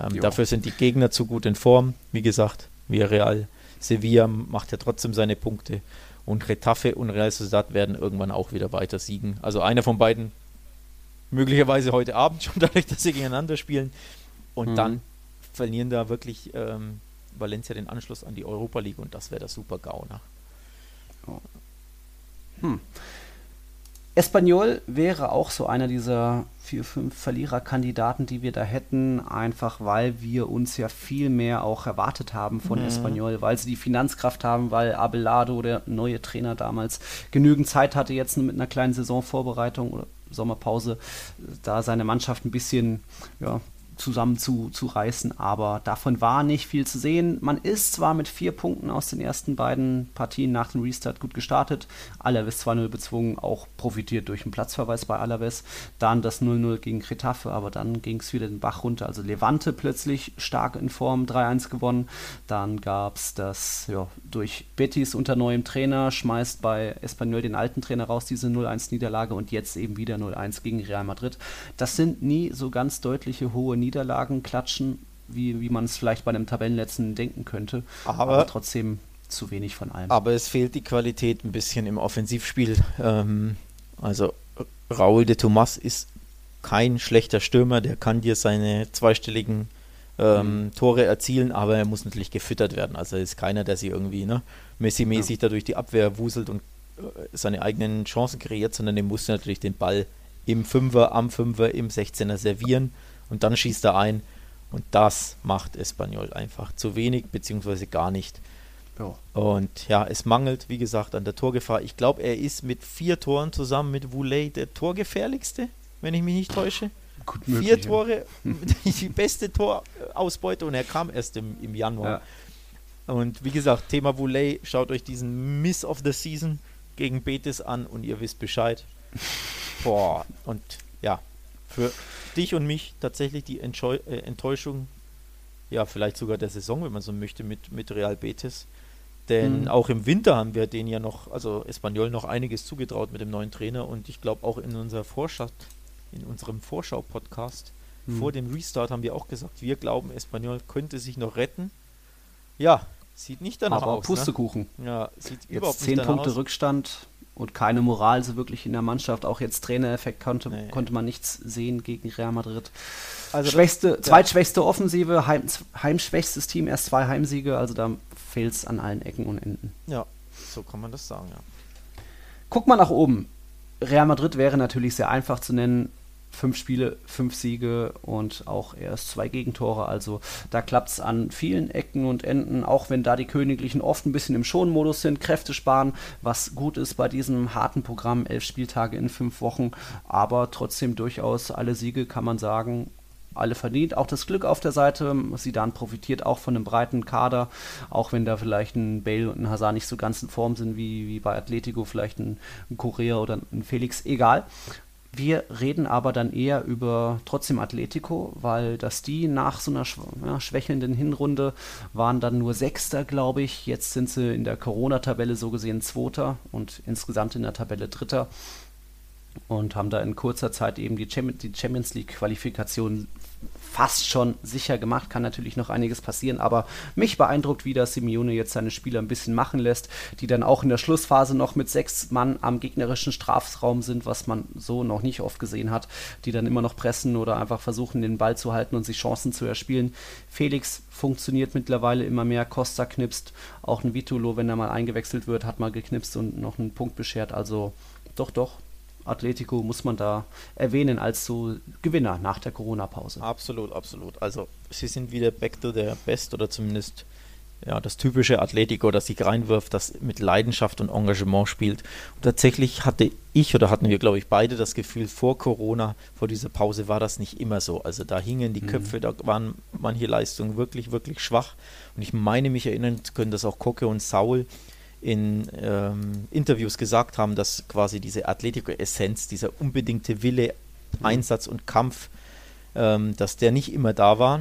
Ähm, dafür sind die Gegner zu gut in Form. Wie gesagt, Villarreal, Sevilla macht ja trotzdem seine Punkte. Und Retafe und Real Sociedad werden irgendwann auch wieder weiter siegen. Also einer von beiden möglicherweise heute Abend schon dadurch, dass sie gegeneinander spielen. Und mhm. dann verlieren da wirklich ähm, Valencia den Anschluss an die Europa League und das wäre der super Gauner. Hm. Espanyol wäre auch so einer dieser vier, fünf Verliererkandidaten, die wir da hätten, einfach weil wir uns ja viel mehr auch erwartet haben von mhm. Espanyol, weil sie die Finanzkraft haben, weil Abelardo, der neue Trainer damals, genügend Zeit hatte, jetzt mit einer kleinen Saisonvorbereitung oder Sommerpause, da seine Mannschaft ein bisschen ja, zusammen zu, aber davon war nicht viel zu sehen. Man ist zwar mit vier Punkten aus den ersten beiden Partien nach dem Restart gut gestartet, Alaves 2-0 bezwungen, auch profitiert durch einen Platzverweis bei Alaves, dann das 0-0 gegen Cretafe, aber dann ging es wieder den Bach runter, also Levante plötzlich stark in Form, 3-1 gewonnen, dann gab es das ja, durch Betis unter neuem Trainer, schmeißt bei Espanyol den alten Trainer raus, diese 0-1 Niederlage und jetzt eben wieder 0-1 gegen Real Madrid. Das sind nie so ganz deutliche hohe Niederlagen Niederlagen klatschen, wie, wie man es vielleicht bei einem Tabellenletzten denken könnte. Aber, aber, trotzdem zu wenig von allem. Aber es fehlt die Qualität ein bisschen im Offensivspiel. Ähm, also Raúl de Tomas ist kein schlechter Stürmer, der kann dir seine zweistelligen ähm, mhm. Tore erzielen, aber er muss natürlich gefüttert werden. Also er ist keiner, der sich irgendwie ne, Messi-mäßig ja. da durch die Abwehr wuselt und äh, seine eigenen Chancen kreiert, sondern er muss natürlich den Ball im Fünfer, am Fünfer, im 16er servieren und dann schießt er ein. Und das macht Espanyol einfach zu wenig, beziehungsweise gar nicht. Ja. Und ja, es mangelt, wie gesagt, an der Torgefahr. Ich glaube, er ist mit vier Toren zusammen mit Voulet der Torgefährlichste, wenn ich mich nicht täusche. Gut möglich, vier Tore, ja. die beste Torausbeute und er kam erst im, im Januar. Ja. Und wie gesagt, Thema Voulet, schaut euch diesen Miss of the Season gegen Betis an und ihr wisst Bescheid. Boah, und für dich und mich tatsächlich die Entscheu äh, Enttäuschung, ja, vielleicht sogar der Saison, wenn man so möchte, mit, mit Real Betis. Denn mhm. auch im Winter haben wir den ja noch, also Espanyol noch einiges zugetraut mit dem neuen Trainer und ich glaube auch in unserer Vorschau, in unserem Vorschau-Podcast mhm. vor dem Restart haben wir auch gesagt, wir glauben, Espanyol könnte sich noch retten. Ja, sieht nicht danach Aber aus. Aber ne? Pustekuchen. Ne? Ja, sieht Jetzt überhaupt zehn nicht danach Punkte aus. Rückstand und keine Moral so wirklich in der Mannschaft. Auch jetzt Trainereffekt konnte, nee. konnte man nichts sehen gegen Real Madrid. Also Schwächste, das, zweitschwächste Offensive, heim, heimschwächstes Team, erst zwei Heimsiege, also da fehlt es an allen Ecken und Enden. Ja, so kann man das sagen, ja. Guck mal nach oben. Real Madrid wäre natürlich sehr einfach zu nennen fünf Spiele, fünf Siege und auch erst zwei Gegentore. Also da klappt es an vielen Ecken und Enden, auch wenn da die Königlichen oft ein bisschen im Schonmodus sind, Kräfte sparen, was gut ist bei diesem harten Programm, elf Spieltage in fünf Wochen, aber trotzdem durchaus alle Siege kann man sagen, alle verdient. Auch das Glück auf der Seite. Sidan profitiert auch von einem breiten Kader, auch wenn da vielleicht ein Bale und ein Hazard nicht so ganz in Form sind wie, wie bei Atletico, vielleicht ein, ein Korea oder ein Felix, egal. Wir reden aber dann eher über trotzdem Atletico, weil dass die nach so einer schwächelnden Hinrunde waren dann nur Sechster, glaube ich. Jetzt sind sie in der Corona-Tabelle so gesehen Zweiter und insgesamt in der Tabelle Dritter und haben da in kurzer Zeit eben die Champions League-Qualifikation fast schon sicher gemacht. Kann natürlich noch einiges passieren, aber mich beeindruckt, wie das Simeone jetzt seine Spieler ein bisschen machen lässt, die dann auch in der Schlussphase noch mit sechs Mann am gegnerischen Strafraum sind, was man so noch nicht oft gesehen hat, die dann immer noch pressen oder einfach versuchen, den Ball zu halten und sich Chancen zu erspielen. Felix funktioniert mittlerweile immer mehr, Costa knipst, auch ein Vitulo, wenn er mal eingewechselt wird, hat mal geknipst und noch einen Punkt beschert. Also doch, doch, Atletico muss man da erwähnen als so Gewinner nach der Corona-Pause. Absolut, absolut. Also sie sind wieder back to their best oder zumindest ja, das typische Atletico, das sich reinwirft, das mit Leidenschaft und Engagement spielt. Und tatsächlich hatte ich oder hatten wir, glaube ich, beide das Gefühl, vor Corona, vor dieser Pause war das nicht immer so. Also da hingen die mhm. Köpfe, da waren manche Leistungen wirklich, wirklich schwach. Und ich meine mich erinnern zu können, dass auch Kocke und Saul in ähm, Interviews gesagt haben, dass quasi diese Atletico-Essenz, dieser unbedingte Wille, mhm. Einsatz und Kampf, ähm, dass der nicht immer da war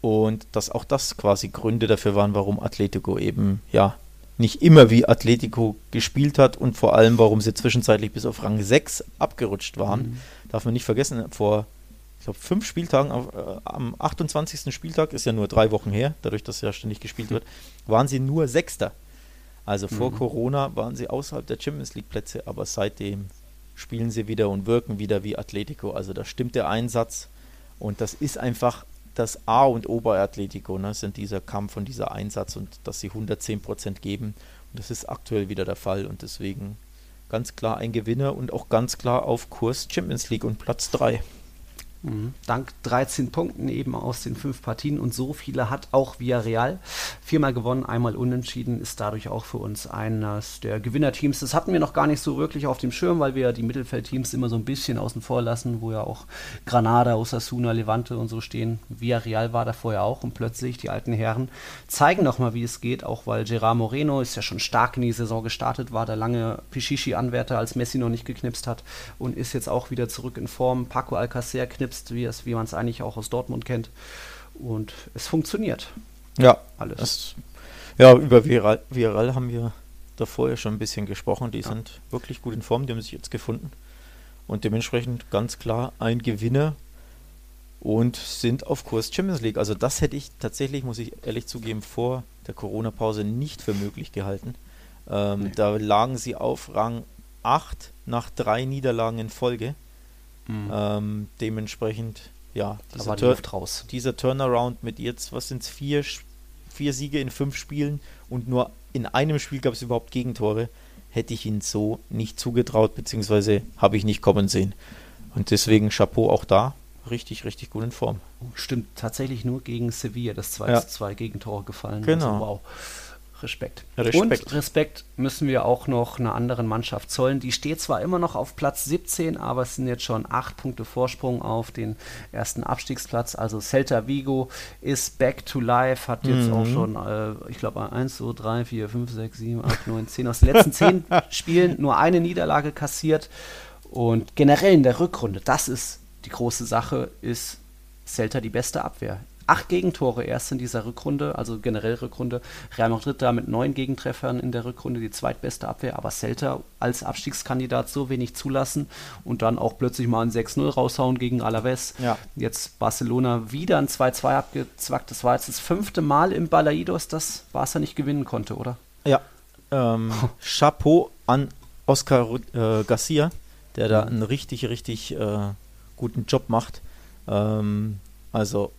und dass auch das quasi Gründe dafür waren, warum Atletico eben ja nicht immer wie Atletico gespielt hat und vor allem, warum sie zwischenzeitlich bis auf Rang 6 abgerutscht waren. Mhm. Darf man nicht vergessen, vor ich glaube, fünf Spieltagen, äh, am 28. Spieltag, ist ja nur drei Wochen her, dadurch, dass ja ständig gespielt wird, waren sie nur Sechster. Also vor mhm. Corona waren sie außerhalb der Champions League Plätze, aber seitdem spielen sie wieder und wirken wieder wie Atletico. Also da stimmt der Einsatz und das ist einfach das A und O bei Atletico, ne, sind dieser Kampf und dieser Einsatz und dass sie 110 Prozent geben. Und das ist aktuell wieder der Fall und deswegen ganz klar ein Gewinner und auch ganz klar auf Kurs Champions League und Platz 3. Dank 13 Punkten eben aus den fünf Partien und so viele hat auch Villarreal. Viermal gewonnen, einmal unentschieden, ist dadurch auch für uns eines der Gewinnerteams. Das hatten wir noch gar nicht so wirklich auf dem Schirm, weil wir ja die Mittelfeldteams immer so ein bisschen außen vor lassen, wo ja auch Granada, Osasuna, Levante und so stehen. Villarreal war da vorher auch und plötzlich die alten Herren zeigen nochmal, wie es geht, auch weil Gerard Moreno ist ja schon stark in die Saison gestartet, war der lange Pichichi-Anwärter, als Messi noch nicht geknipst hat und ist jetzt auch wieder zurück in Form. Paco Alcacer knipst selbst, wie, es, wie man es eigentlich auch aus Dortmund kennt. Und es funktioniert. Ja, alles. Das, ja, über Viral, Viral haben wir davor ja schon ein bisschen gesprochen. Die ja. sind wirklich gut in Form, die haben sich jetzt gefunden. Und dementsprechend ganz klar ein Gewinner und sind auf Kurs Champions League. Also das hätte ich tatsächlich, muss ich ehrlich zugeben, vor der Corona-Pause nicht für möglich gehalten. Ähm, nee. Da lagen sie auf Rang 8 nach drei Niederlagen in Folge. Mhm. Ähm, dementsprechend, ja, dieser, Tur dieser, Turnaround mit jetzt, was sind es, vier, vier Siege in fünf Spielen und nur in einem Spiel gab es überhaupt Gegentore, hätte ich ihn so nicht zugetraut, beziehungsweise habe ich nicht kommen sehen. Und deswegen Chapeau auch da, richtig, richtig gut in Form. Stimmt, tatsächlich nur gegen Sevilla, das 2 ja. 2 Gegentore gefallen. Genau. Also, wow. Respekt. Respekt. Und Respekt müssen wir auch noch einer anderen Mannschaft zollen. Die steht zwar immer noch auf Platz 17, aber es sind jetzt schon acht Punkte Vorsprung auf den ersten Abstiegsplatz. Also Celta Vigo ist back to life, hat jetzt mhm. auch schon, äh, ich glaube, 1, 2, 3, 4, 5, 6, 7, 8, 9, 10 aus den letzten 10 Spielen nur eine Niederlage kassiert. Und generell in der Rückrunde, das ist die große Sache, ist Celta die beste Abwehr. Acht Gegentore erst in dieser Rückrunde, also generell Rückrunde. Real Madrid da mit neun Gegentreffern in der Rückrunde die zweitbeste Abwehr, aber Celta als Abstiegskandidat so wenig zulassen und dann auch plötzlich mal ein 6-0 raushauen gegen Alaves. Ja. Jetzt Barcelona wieder ein 2-2 abgezwackt. Das war jetzt das fünfte Mal im Balaidos, dass Barca nicht gewinnen konnte, oder? Ja. Ähm, Chapeau an Oscar äh, Garcia, der da einen richtig, richtig äh, guten Job macht. Ähm, also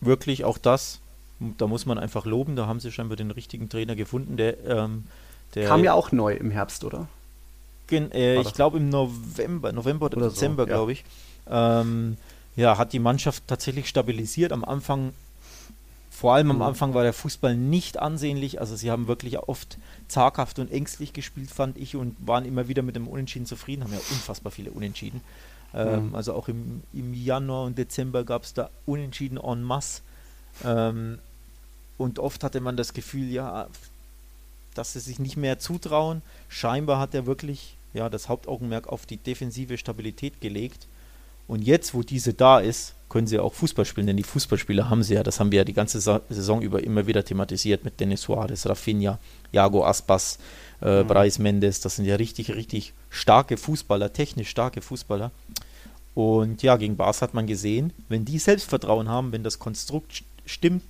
wirklich auch das, da muss man einfach loben, da haben sie scheinbar den richtigen Trainer gefunden, der, ähm, der kam ja auch neu im Herbst, oder? Gen, äh, ich glaube im November, November oder, oder Dezember, so, ja. glaube ich. Ähm, ja, hat die Mannschaft tatsächlich stabilisiert. Am Anfang, vor allem am mhm. Anfang war der Fußball nicht ansehnlich. Also sie haben wirklich oft zaghaft und ängstlich gespielt, fand ich, und waren immer wieder mit dem Unentschieden zufrieden, haben ja unfassbar viele Unentschieden. Ähm, mhm. Also auch im, im Januar und Dezember gab es da Unentschieden en masse. Ähm, und oft hatte man das Gefühl, ja, dass sie sich nicht mehr zutrauen. Scheinbar hat er wirklich ja, das Hauptaugenmerk auf die defensive Stabilität gelegt. Und jetzt, wo diese da ist, können sie auch Fußball spielen, denn die Fußballspieler haben sie ja, das haben wir ja die ganze Saison über immer wieder thematisiert mit Denis Suarez, Rafinha, Iago Aspas, äh, mhm. Brais Mendes, das sind ja richtig, richtig starke Fußballer, technisch starke Fußballer. Und ja, gegen Bars hat man gesehen, wenn die Selbstvertrauen haben, wenn das Konstrukt stimmt,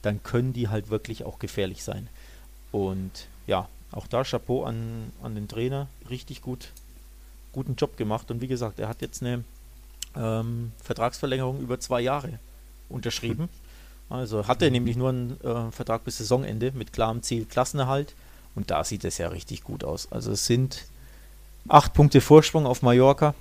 dann können die halt wirklich auch gefährlich sein. Und ja, auch da Chapeau an, an den Trainer, richtig gut, guten Job gemacht. Und wie gesagt, er hat jetzt eine ähm, Vertragsverlängerung über zwei Jahre unterschrieben. Also hat er nämlich nur einen äh, Vertrag bis Saisonende mit klarem Ziel Klassenerhalt. Und da sieht es ja richtig gut aus. Also es sind acht Punkte Vorsprung auf Mallorca.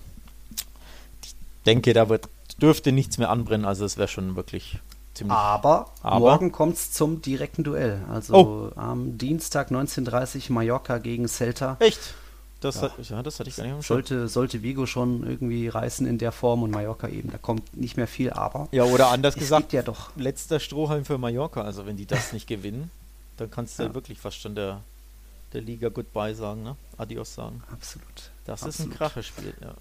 Ich denke, da wird, dürfte nichts mehr anbrennen. Also es wäre schon wirklich ziemlich. Aber, aber morgen kommt es zum direkten Duell. Also oh. am Dienstag 19.30 Mallorca gegen Celta. Echt? Das, ja. Hat, ja, das hatte ich gar nicht sollte, sollte Vigo schon irgendwie reißen in der Form und Mallorca eben. Da kommt nicht mehr viel, aber. Ja, oder anders gesagt, ja doch. letzter Strohhalm für Mallorca. Also, wenn die das nicht gewinnen, dann kannst du ja. wirklich fast schon der, der Liga Goodbye sagen, ne? Adios sagen. Absolut. Das Absolut. ist ein Krachespiel, ja.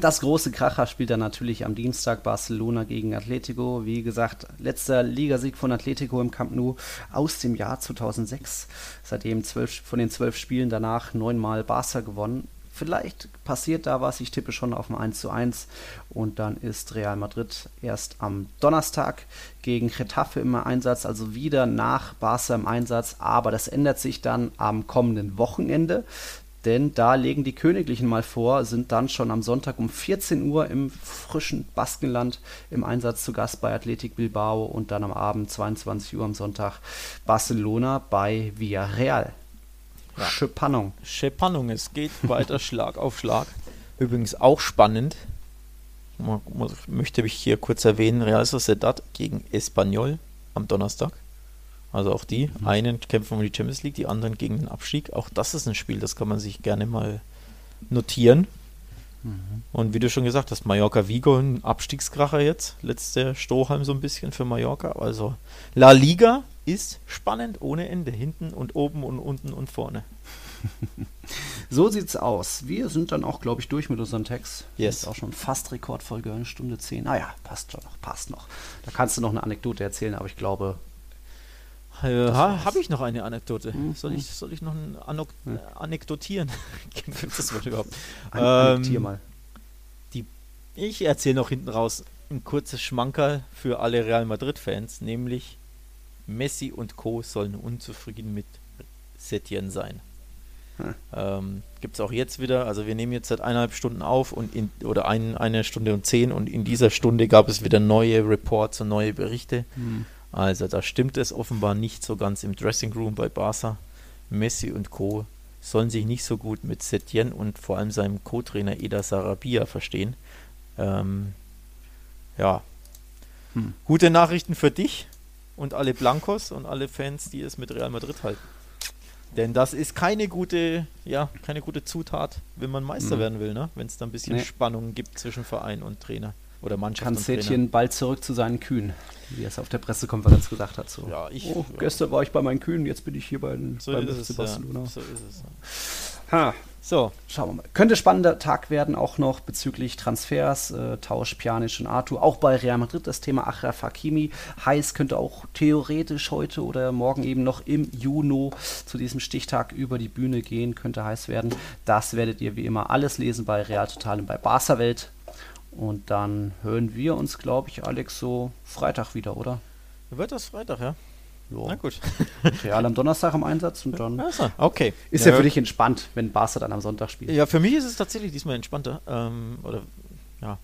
Das große Kracher spielt dann natürlich am Dienstag Barcelona gegen Atletico. Wie gesagt, letzter Ligasieg von Atletico im Camp Nou aus dem Jahr 2006. Seitdem zwölf, von den zwölf Spielen danach neunmal Barca gewonnen. Vielleicht passiert da was. Ich tippe schon auf ein 1 zu 1. Und dann ist Real Madrid erst am Donnerstag gegen Getafe im Einsatz, also wieder nach Barca im Einsatz. Aber das ändert sich dann am kommenden Wochenende. Denn da legen die Königlichen mal vor, sind dann schon am Sonntag um 14 Uhr im frischen Baskenland im Einsatz zu Gast bei Athletic Bilbao und dann am Abend 22 Uhr am Sonntag Barcelona bei Villarreal. Ja. Schepannung. Schepannung, es geht weiter Schlag auf Schlag. Übrigens auch spannend, ich möchte mich hier kurz erwähnen, Real Sociedad gegen Espanyol am Donnerstag. Also auch die. Mhm. Einen kämpfen um die Champions League, die anderen gegen den Abstieg. Auch das ist ein Spiel, das kann man sich gerne mal notieren. Mhm. Und wie du schon gesagt hast, Mallorca Vigo, ein Abstiegskracher jetzt. Letzter Strohhalm so ein bisschen für Mallorca. Also La Liga ist spannend ohne Ende. Hinten und oben und unten und vorne. so sieht's aus. Wir sind dann auch, glaube ich, durch mit unserem Text. Yes. Ist auch schon fast Rekordfolge, eine Stunde zehn. Naja, ah passt schon noch, passt noch. Da kannst du noch eine Anekdote erzählen, aber ich glaube, äh, Habe ich noch eine Anekdote? Mhm. Soll, ich, soll ich noch ein Anok ja. anekdotieren? Gibt das Wort überhaupt? An Anektier ähm, mal. Die, ich erzähle noch hinten raus ein kurzes Schmankerl für alle Real Madrid-Fans, nämlich Messi und Co. sollen unzufrieden mit Setien sein. Hm. Ähm, Gibt es auch jetzt wieder, also wir nehmen jetzt seit eineinhalb Stunden auf und in, oder ein, eine Stunde und zehn und in dieser Stunde gab es wieder neue Reports und neue Berichte. Hm. Also da stimmt es offenbar nicht so ganz im Dressing Room bei Barca. Messi und Co. sollen sich nicht so gut mit Setien und vor allem seinem Co-Trainer Eda Sarabia verstehen. Ähm, ja. Hm. Gute Nachrichten für dich und alle Blancos und alle Fans, die es mit Real Madrid halten. Denn das ist keine gute, ja, keine gute Zutat, wenn man Meister hm. werden will, ne? Wenn es da ein bisschen nee. Spannung gibt zwischen Verein und Trainer oder Mannschaft Kann Sätchen bald zurück zu seinen Kühen, wie er es auf der Pressekonferenz gesagt hat. So. Ja, ich, oh, ja. Gestern war ich bei meinen Kühen, jetzt bin ich hier bei, den, so beim FC Barcelona. Ja. So ist es. Ha. So. Schauen wir mal. Könnte spannender Tag werden, auch noch bezüglich Transfers, äh, Tausch Pjanic und Arthur. Auch bei Real Madrid das Thema Achraf Hakimi. Heiß könnte auch theoretisch heute oder morgen eben noch im Juni zu diesem Stichtag über die Bühne gehen. Könnte heiß werden. Das werdet ihr wie immer alles lesen bei Real Total und bei Barca Welt. Und dann hören wir uns, glaube ich, Alex, so Freitag wieder, oder? Wird das Freitag, ja? Jo. Na gut. Real am Donnerstag im Einsatz und dann. Also, okay. Ist ja, ja, für dich entspannt, wenn Barca dann am Sonntag spielt. Ja, für mich ist es tatsächlich diesmal entspannter. Ähm, oder ja,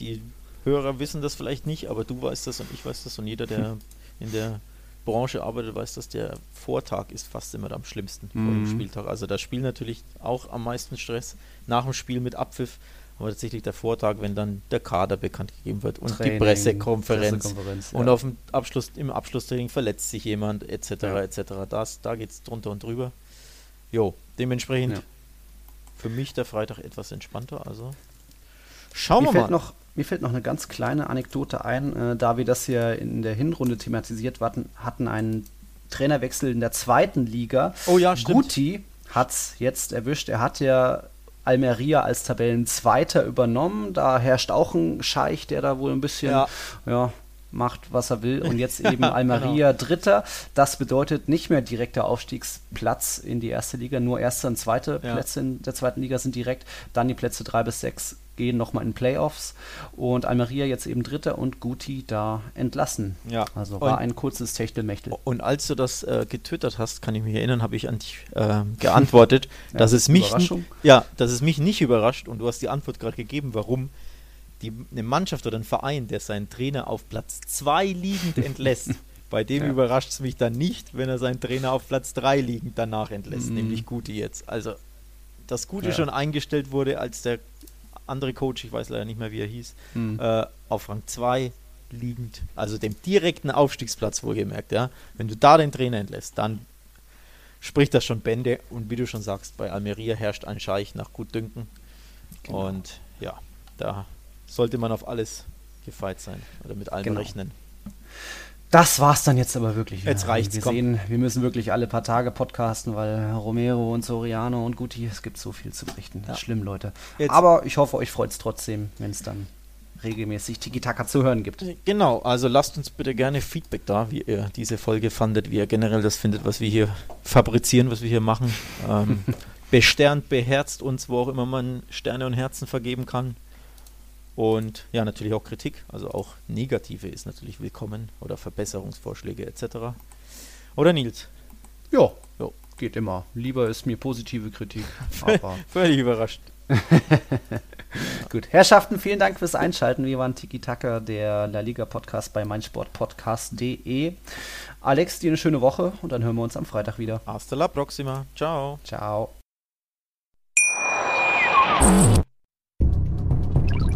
die Hörer wissen das vielleicht nicht, aber du weißt das und ich weiß das und jeder, der in der Branche arbeitet, weiß, dass der Vortag ist fast immer am schlimmsten mhm. vor dem mhm. Spieltag. Also das Spiel natürlich auch am meisten Stress. Nach dem Spiel mit Abpfiff aber tatsächlich der Vortag, wenn dann der Kader bekannt gegeben wird und Training, die Pressekonferenz, Pressekonferenz und auf dem Abschluss, im Abschlusstraining verletzt sich jemand, etc. Ja. etc. Das, da geht es drunter und drüber. Jo, dementsprechend ja. für mich der Freitag etwas entspannter. Also schauen mir wir mal. Noch, mir fällt noch eine ganz kleine Anekdote ein, äh, da wir das hier in der Hinrunde thematisiert hatten, hatten einen Trainerwechsel in der zweiten Liga. Oh ja, stimmt. Guti hat es jetzt erwischt. Er hat ja Almeria als Tabellenzweiter übernommen. Da herrscht auch ein Scheich, der da wohl ein bisschen ja. ja macht, was er will. Und jetzt eben Almeria genau. Dritter. Das bedeutet nicht mehr direkter Aufstiegsplatz in die erste Liga, nur erste und zweite ja. Plätze in der zweiten Liga sind direkt. Dann die Plätze drei bis sechs gehen nochmal in Playoffs und Almeria jetzt eben Dritter und Guti da entlassen. Ja. Also war und, ein kurzes Techtelmechtel. Und als du das äh, getwittert hast, kann ich mich erinnern, habe ich an dich äh, geantwortet, ja, dass es mich ja, dass es mich nicht überrascht und du hast die Antwort gerade gegeben, warum die, eine Mannschaft oder ein Verein, der seinen Trainer auf Platz 2 liegend entlässt. Bei dem ja. überrascht es mich dann nicht, wenn er seinen Trainer auf Platz 3 liegend danach entlässt, mhm. nämlich Guti jetzt. Also, dass Guti ja. schon eingestellt wurde als der andere Coach, ich weiß leider nicht mehr, wie er hieß, mhm. äh, auf Rang 2 liegend, also dem direkten Aufstiegsplatz wohlgemerkt, ja. Wenn du da den Trainer entlässt, dann spricht das schon Bände und wie du schon sagst, bei Almeria herrscht ein Scheich nach Gutdünken. Genau. Und ja, da sollte man auf alles gefeit sein oder mit allem genau. rechnen. Das war's dann jetzt aber wirklich. Jetzt reicht's. Wir komm. sehen, wir müssen wirklich alle paar Tage podcasten, weil Romero und Soriano und Guti, es gibt so viel zu berichten. Das ist schlimm, Leute. Jetzt. Aber ich hoffe, euch freut es trotzdem, wenn es dann regelmäßig Tiki-Taka zu hören gibt. Genau, also lasst uns bitte gerne Feedback da, wie ihr diese Folge fandet, wie ihr generell das findet, was wir hier fabrizieren, was wir hier machen. Ähm, besternt, beherzt uns, wo auch immer man Sterne und Herzen vergeben kann. Und ja, natürlich auch Kritik, also auch negative ist natürlich willkommen oder Verbesserungsvorschläge etc. Oder Nils? Ja, ja. geht immer. Lieber ist mir positive Kritik. Völlig überrascht. Gut, Herrschaften, vielen Dank fürs Einschalten. Wir waren Tiki Taka, der La Liga Podcast bei meinsportpodcast.de. Alex, dir eine schöne Woche und dann hören wir uns am Freitag wieder. Hasta la próxima. Ciao. Ciao.